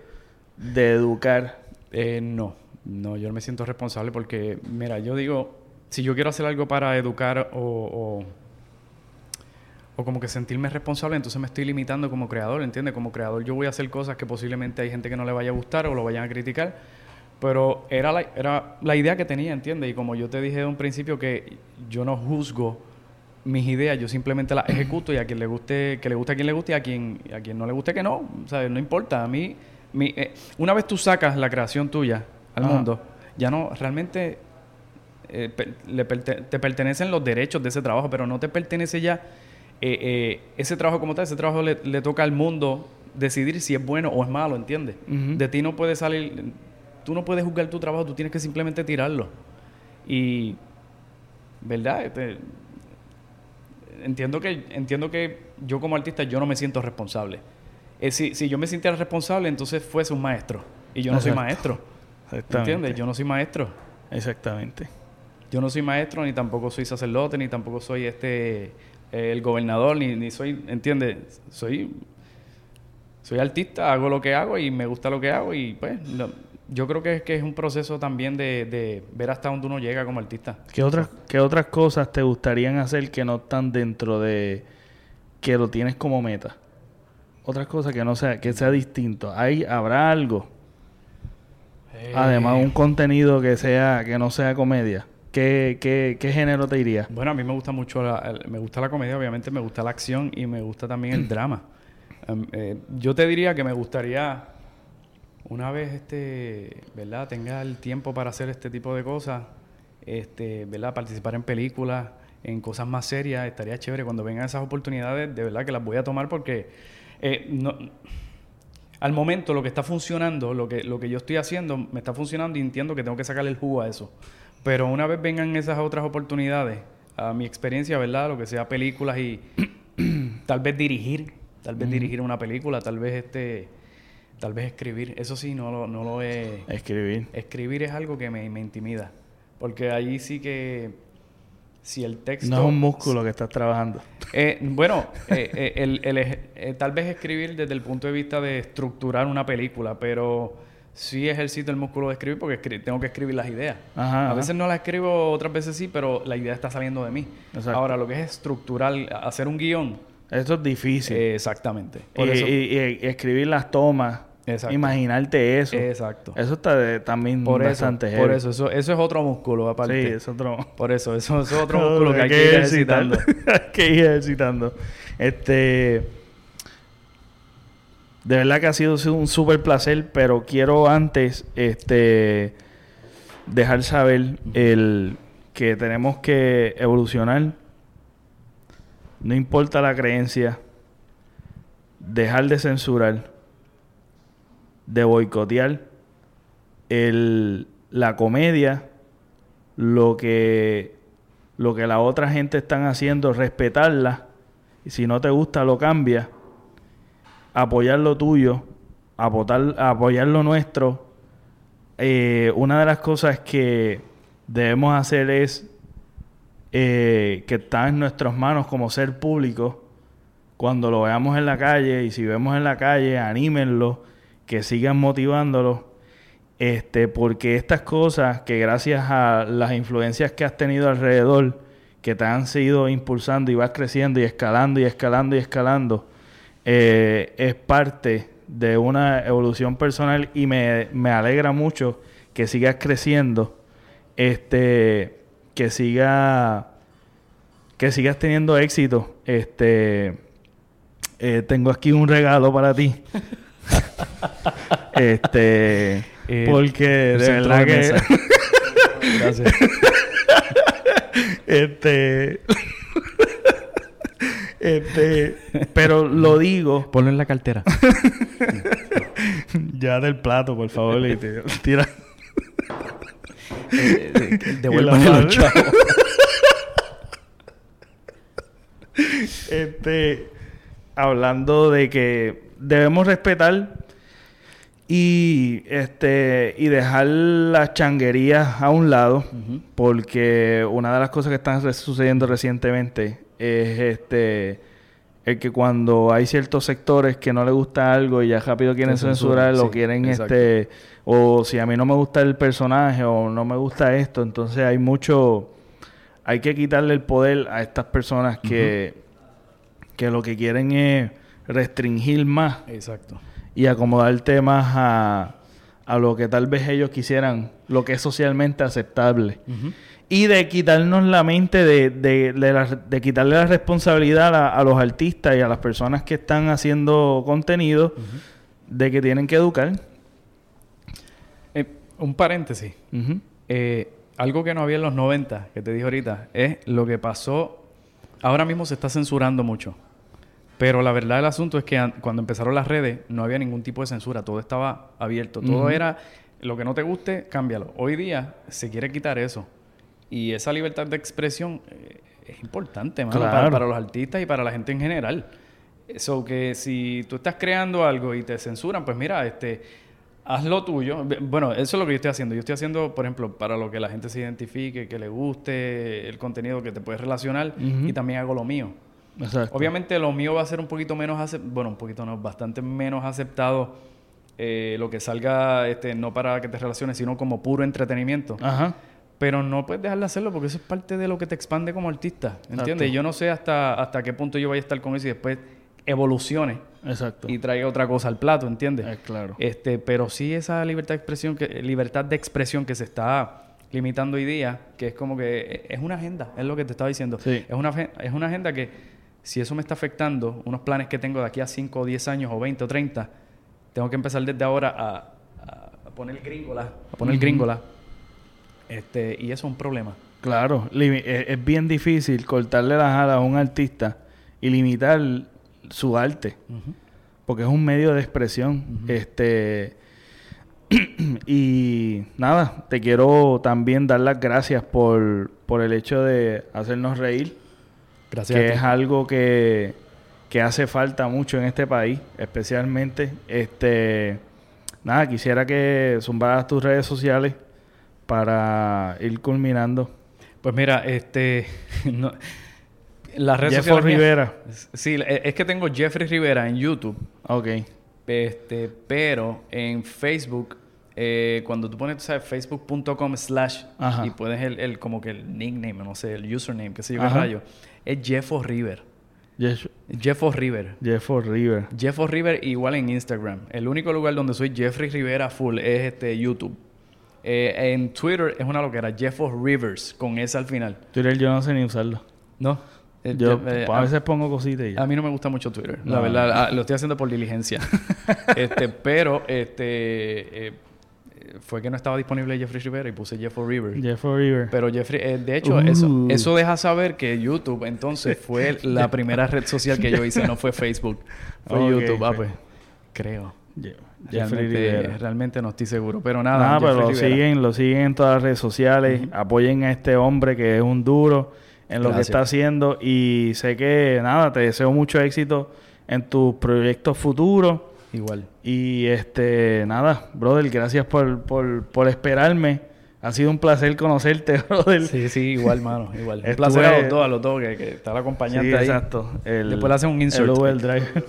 de educar? Eh, no, no, yo no me siento responsable porque, mira, yo digo, si yo quiero hacer algo para educar o, o, o como que sentirme responsable, entonces me estoy limitando como creador, ¿entiendes? Como creador yo voy a hacer cosas que posiblemente hay gente que no le vaya a gustar o lo vayan a criticar, pero era la, era la idea que tenía, ¿entiendes? Y como yo te dije de un principio que yo no juzgo mis ideas, yo simplemente las ejecuto y a quien le guste, que le guste a quien le guste y a quien, a quien no le guste que no, ¿sabes? No importa, a mí, mi, eh, una vez tú sacas la creación tuya al Ajá. mundo, ya no, realmente eh, per- le perte- te pertenecen los derechos de ese trabajo, pero no te pertenece ya eh, eh, ese trabajo como tal, ese trabajo le, le toca al mundo decidir si es bueno o es malo, ¿entiendes? De ti no puede salir, tú no puedes juzgar tu trabajo, tú tienes que simplemente tirarlo. Y, ¿verdad? Este, entiendo que entiendo que yo como artista yo no me siento responsable. Eh, si, si yo me sintiera responsable, entonces fuese un maestro. Y yo no soy maestro. ¿Entiendes? Yo no soy maestro. Exactamente. Yo no soy maestro, ni tampoco soy sacerdote, ni tampoco soy este eh, el gobernador, ni, ni soy, ¿entiendes? Soy soy artista, hago lo que hago y me gusta lo que hago y pues lo- yo creo que es que es un proceso también de, de ver hasta dónde uno llega como artista. ¿Qué otras, ¿Qué otras cosas te gustarían hacer que no están dentro de que lo tienes como meta? Otras cosas que no sea, que sea distinto. Hay, habrá algo. Además, un contenido que sea, que no sea comedia. ¿Qué, qué, qué género te iría? Bueno, a mí me gusta mucho la, el- me gusta la comedia, obviamente, me gusta la acción y me gusta también el drama. Em, eh, yo te diría que me gustaría una vez este, ¿verdad? Tenga el tiempo para hacer este tipo de cosas, este, ¿verdad? Participar en películas, en cosas más serias, estaría chévere. Cuando vengan esas oportunidades, de verdad que las voy a tomar porque eh, no, al momento lo que está funcionando, lo que, lo que yo estoy haciendo, me está funcionando y entiendo que tengo que sacarle el jugo a eso. Pero una vez vengan esas otras oportunidades, a mi experiencia, ¿verdad? Lo que sea películas y tal vez dirigir, tal vez dirigir una película, tal vez este tal vez escribir, eso sí no lo, no lo he escribir. Escribir es algo que me, me intimida, porque ahí sí que si el texto... No es un músculo que estás trabajando. Eh, bueno, eh, eh, el, el, tal vez escribir desde el punto de vista de estructurar una película, pero sí ejercito el músculo de escribir porque tengo que escribir las ideas. a veces no las escribo, otras veces sí, pero la idea está saliendo de mí. Ahora, lo que es estructurar, hacer un guion... Eso es difícil. exactamente. y, escribir las tomas Imaginarte eso. Exacto. Eso está también por bastante eso, Por eso, eso, eso es otro músculo aparte. Sí, es otro. Por eso, eso, es otro músculo que hay que ir ejercitando. hay que ir ejercitando. Este... De verdad que ha sido un súper placer, pero quiero antes este dejar saber el que tenemos que evolucionar. No importa la creencia, dejar de censurar de boicotear el, la comedia, lo que, lo que la otra gente están haciendo, respetarla, y si no te gusta lo cambia, apoyar lo tuyo, apoyar, apoyar lo nuestro. Eh, una de las cosas que debemos hacer es eh, que está en nuestras manos como ser público, cuando lo veamos en la calle y si vemos en la calle, anímenlo que sigan motivándolo, este, porque estas cosas que gracias a las influencias que has tenido alrededor, que te han seguido impulsando y vas creciendo y escalando y escalando y escalando, eh, es parte de una evolución personal y me, me, alegra mucho que sigas creciendo, este, que siga, que sigas teniendo éxito. Este, eh, tengo aquí un regalo para ti. este. Eh, porque de verdad que. Gracias. este. Este. Pero lo digo. Ponlo en la cartera. ya del plato, por favor. Y te, tira. Eh, eh, devuélvame los este. Hablando de que debemos respetar y este y dejar las changuerías a un lado porque una de las cosas que están sucediendo recientemente es este el que cuando hay ciertos sectores que no les gusta algo y ya rápido quieren censurar o quieren este o si a mí no me gusta el personaje o no me gusta esto entonces hay mucho hay que quitarle el poder a estas personas que que lo que quieren es restringir más exacto. y acomodar temas a, a lo que tal vez ellos quisieran, lo que es socialmente aceptable. Y de quitarnos la mente, de, de, de, quitarle la responsabilidad a, los artistas y a las personas que están haciendo contenido, de que tienen que educar. Eh, un paréntesis. Eh, algo que no había en los 90, que te dije ahorita, es lo que pasó. Ahora mismo se está censurando mucho. Pero la verdad del asunto es que cuando empezaron las redes no había ningún tipo de censura, todo estaba abierto, todo era lo que no te guste, cámbialo. Hoy día se quiere quitar eso. Y esa libertad de expresión eh, es importante, para, los artistas y para la gente en general. Eso que si tú estás creando algo y te censuran, pues mira, este, haz lo tuyo. Bueno, eso es lo que yo estoy haciendo. Yo estoy haciendo, por ejemplo, para lo que la gente se identifique, que le guste el contenido que te puedes relacionar y también hago lo mío. Obviamente lo mío va a ser un poquito menos, bueno, un poquito no, bastante menos aceptado eh, lo que salga, este, no para que te relaciones, sino como puro entretenimiento. Ajá. Pero no puedes dejar de hacerlo porque eso es parte de lo que te expande como artista, ¿entiendes? Yo no sé hasta, hasta qué punto yo voy a estar con eso y después evolucione Exacto. y traiga otra cosa al plato, ¿entiendes? Es claro. Este, pero sí esa libertad de expresión que libertad de expresión que se está limitando hoy día, que es como que es una agenda, es lo que te estaba diciendo. Es una es una agenda que si eso me está afectando, unos planes que tengo de aquí a 5 o 10 años o 20 o 30, tengo que empezar desde ahora a, a poner gringola, a poner gringola Este, y eso es un problema. Claro, limi- es, bien difícil cortarle las alas a un artista y limitar su arte, porque es un medio de expresión. Este y nada, te quiero también dar las gracias por, por el hecho de hacernos reír, Gracias. que es algo que, que hace falta mucho en este país, especialmente. Este nada, quisiera que zumbaras tus redes sociales para ir culminando. Pues mira, este. no- las redes sociales mías- Rivera. Sí, e- es que tengo Jeffrey Rivera en YouTube. Ok. Este, pero en Facebook, eh, cuando tú pones, tú sabes, facebook.com slash y puedes el, el- como que el nickname, no sé, el username, qué sé yo qué rayo, es Jeffo River. Jeff, Jeffo River. Jeffo River. Jeffo River igual en Instagram. El único lugar donde soy Jeffrey Rivera full es este YouTube. Eh, en Twitter es una loquera, Jeffo Rivers, con S al final. Twitter yo no sé ni usarlo. No. Eh, Yo Jeff- eh, a a- veces pongo cositas y ya. a mí no me gusta mucho Twitter, la verdad. ah, lo estoy haciendo por diligencia. este, pero este eh, eh, fue que no estaba disponible Jeffrey Rivera y puse Jeffo Rivers. Jeffo River. Pero Jeffrey, eh, de hecho, Uh. eso, eso deja saber que YouTube entonces fue la primera red social que yo hice, no fue Facebook. Fue YouTube, ah, pues. pues. Creo. Jeffrey Realmente, realmente no estoy seguro. Pero nada, Nada, pero Jeffrey lo Rivera. siguen, lo siguen en todas las redes sociales. Apoyen a este hombre que es un duro en lo que está haciendo. Y sé que, nada, te deseo mucho éxito en tus proyectos futuros. Igual. Y este, nada, brother, gracias por, por, por esperarme. Ha sido un placer conocerte, brother. Sí, sí, igual, mano. Igual. Un Estuve- placer a los dos, a los dos, que, que está el acompañante Sí, ahí. exacto. El, Después le hacen un insert. El Uber Driver.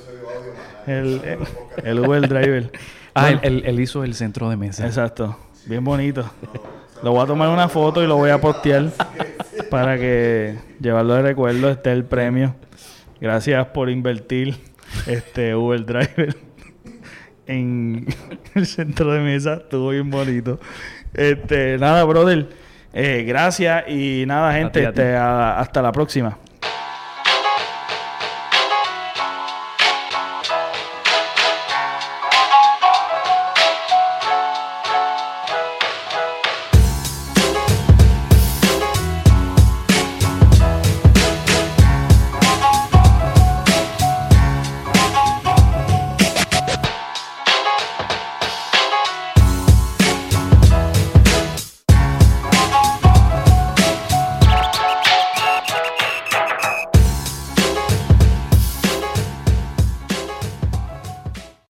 el, el, Uber Driver. Ah, Bueno, él, él- él hizo el centro de mesa. Exacto. Bien bonito. Lo voy a tomar una foto y lo voy a postear para que llevarlo de recuerdo esté el premio. Gracias por invertir este Uber Driver en el centro de mesa. Estuvo bien bonito. Este, nada, brother. Eh, gracias y nada, gente. ti, a ti. este, a- hasta la próxima.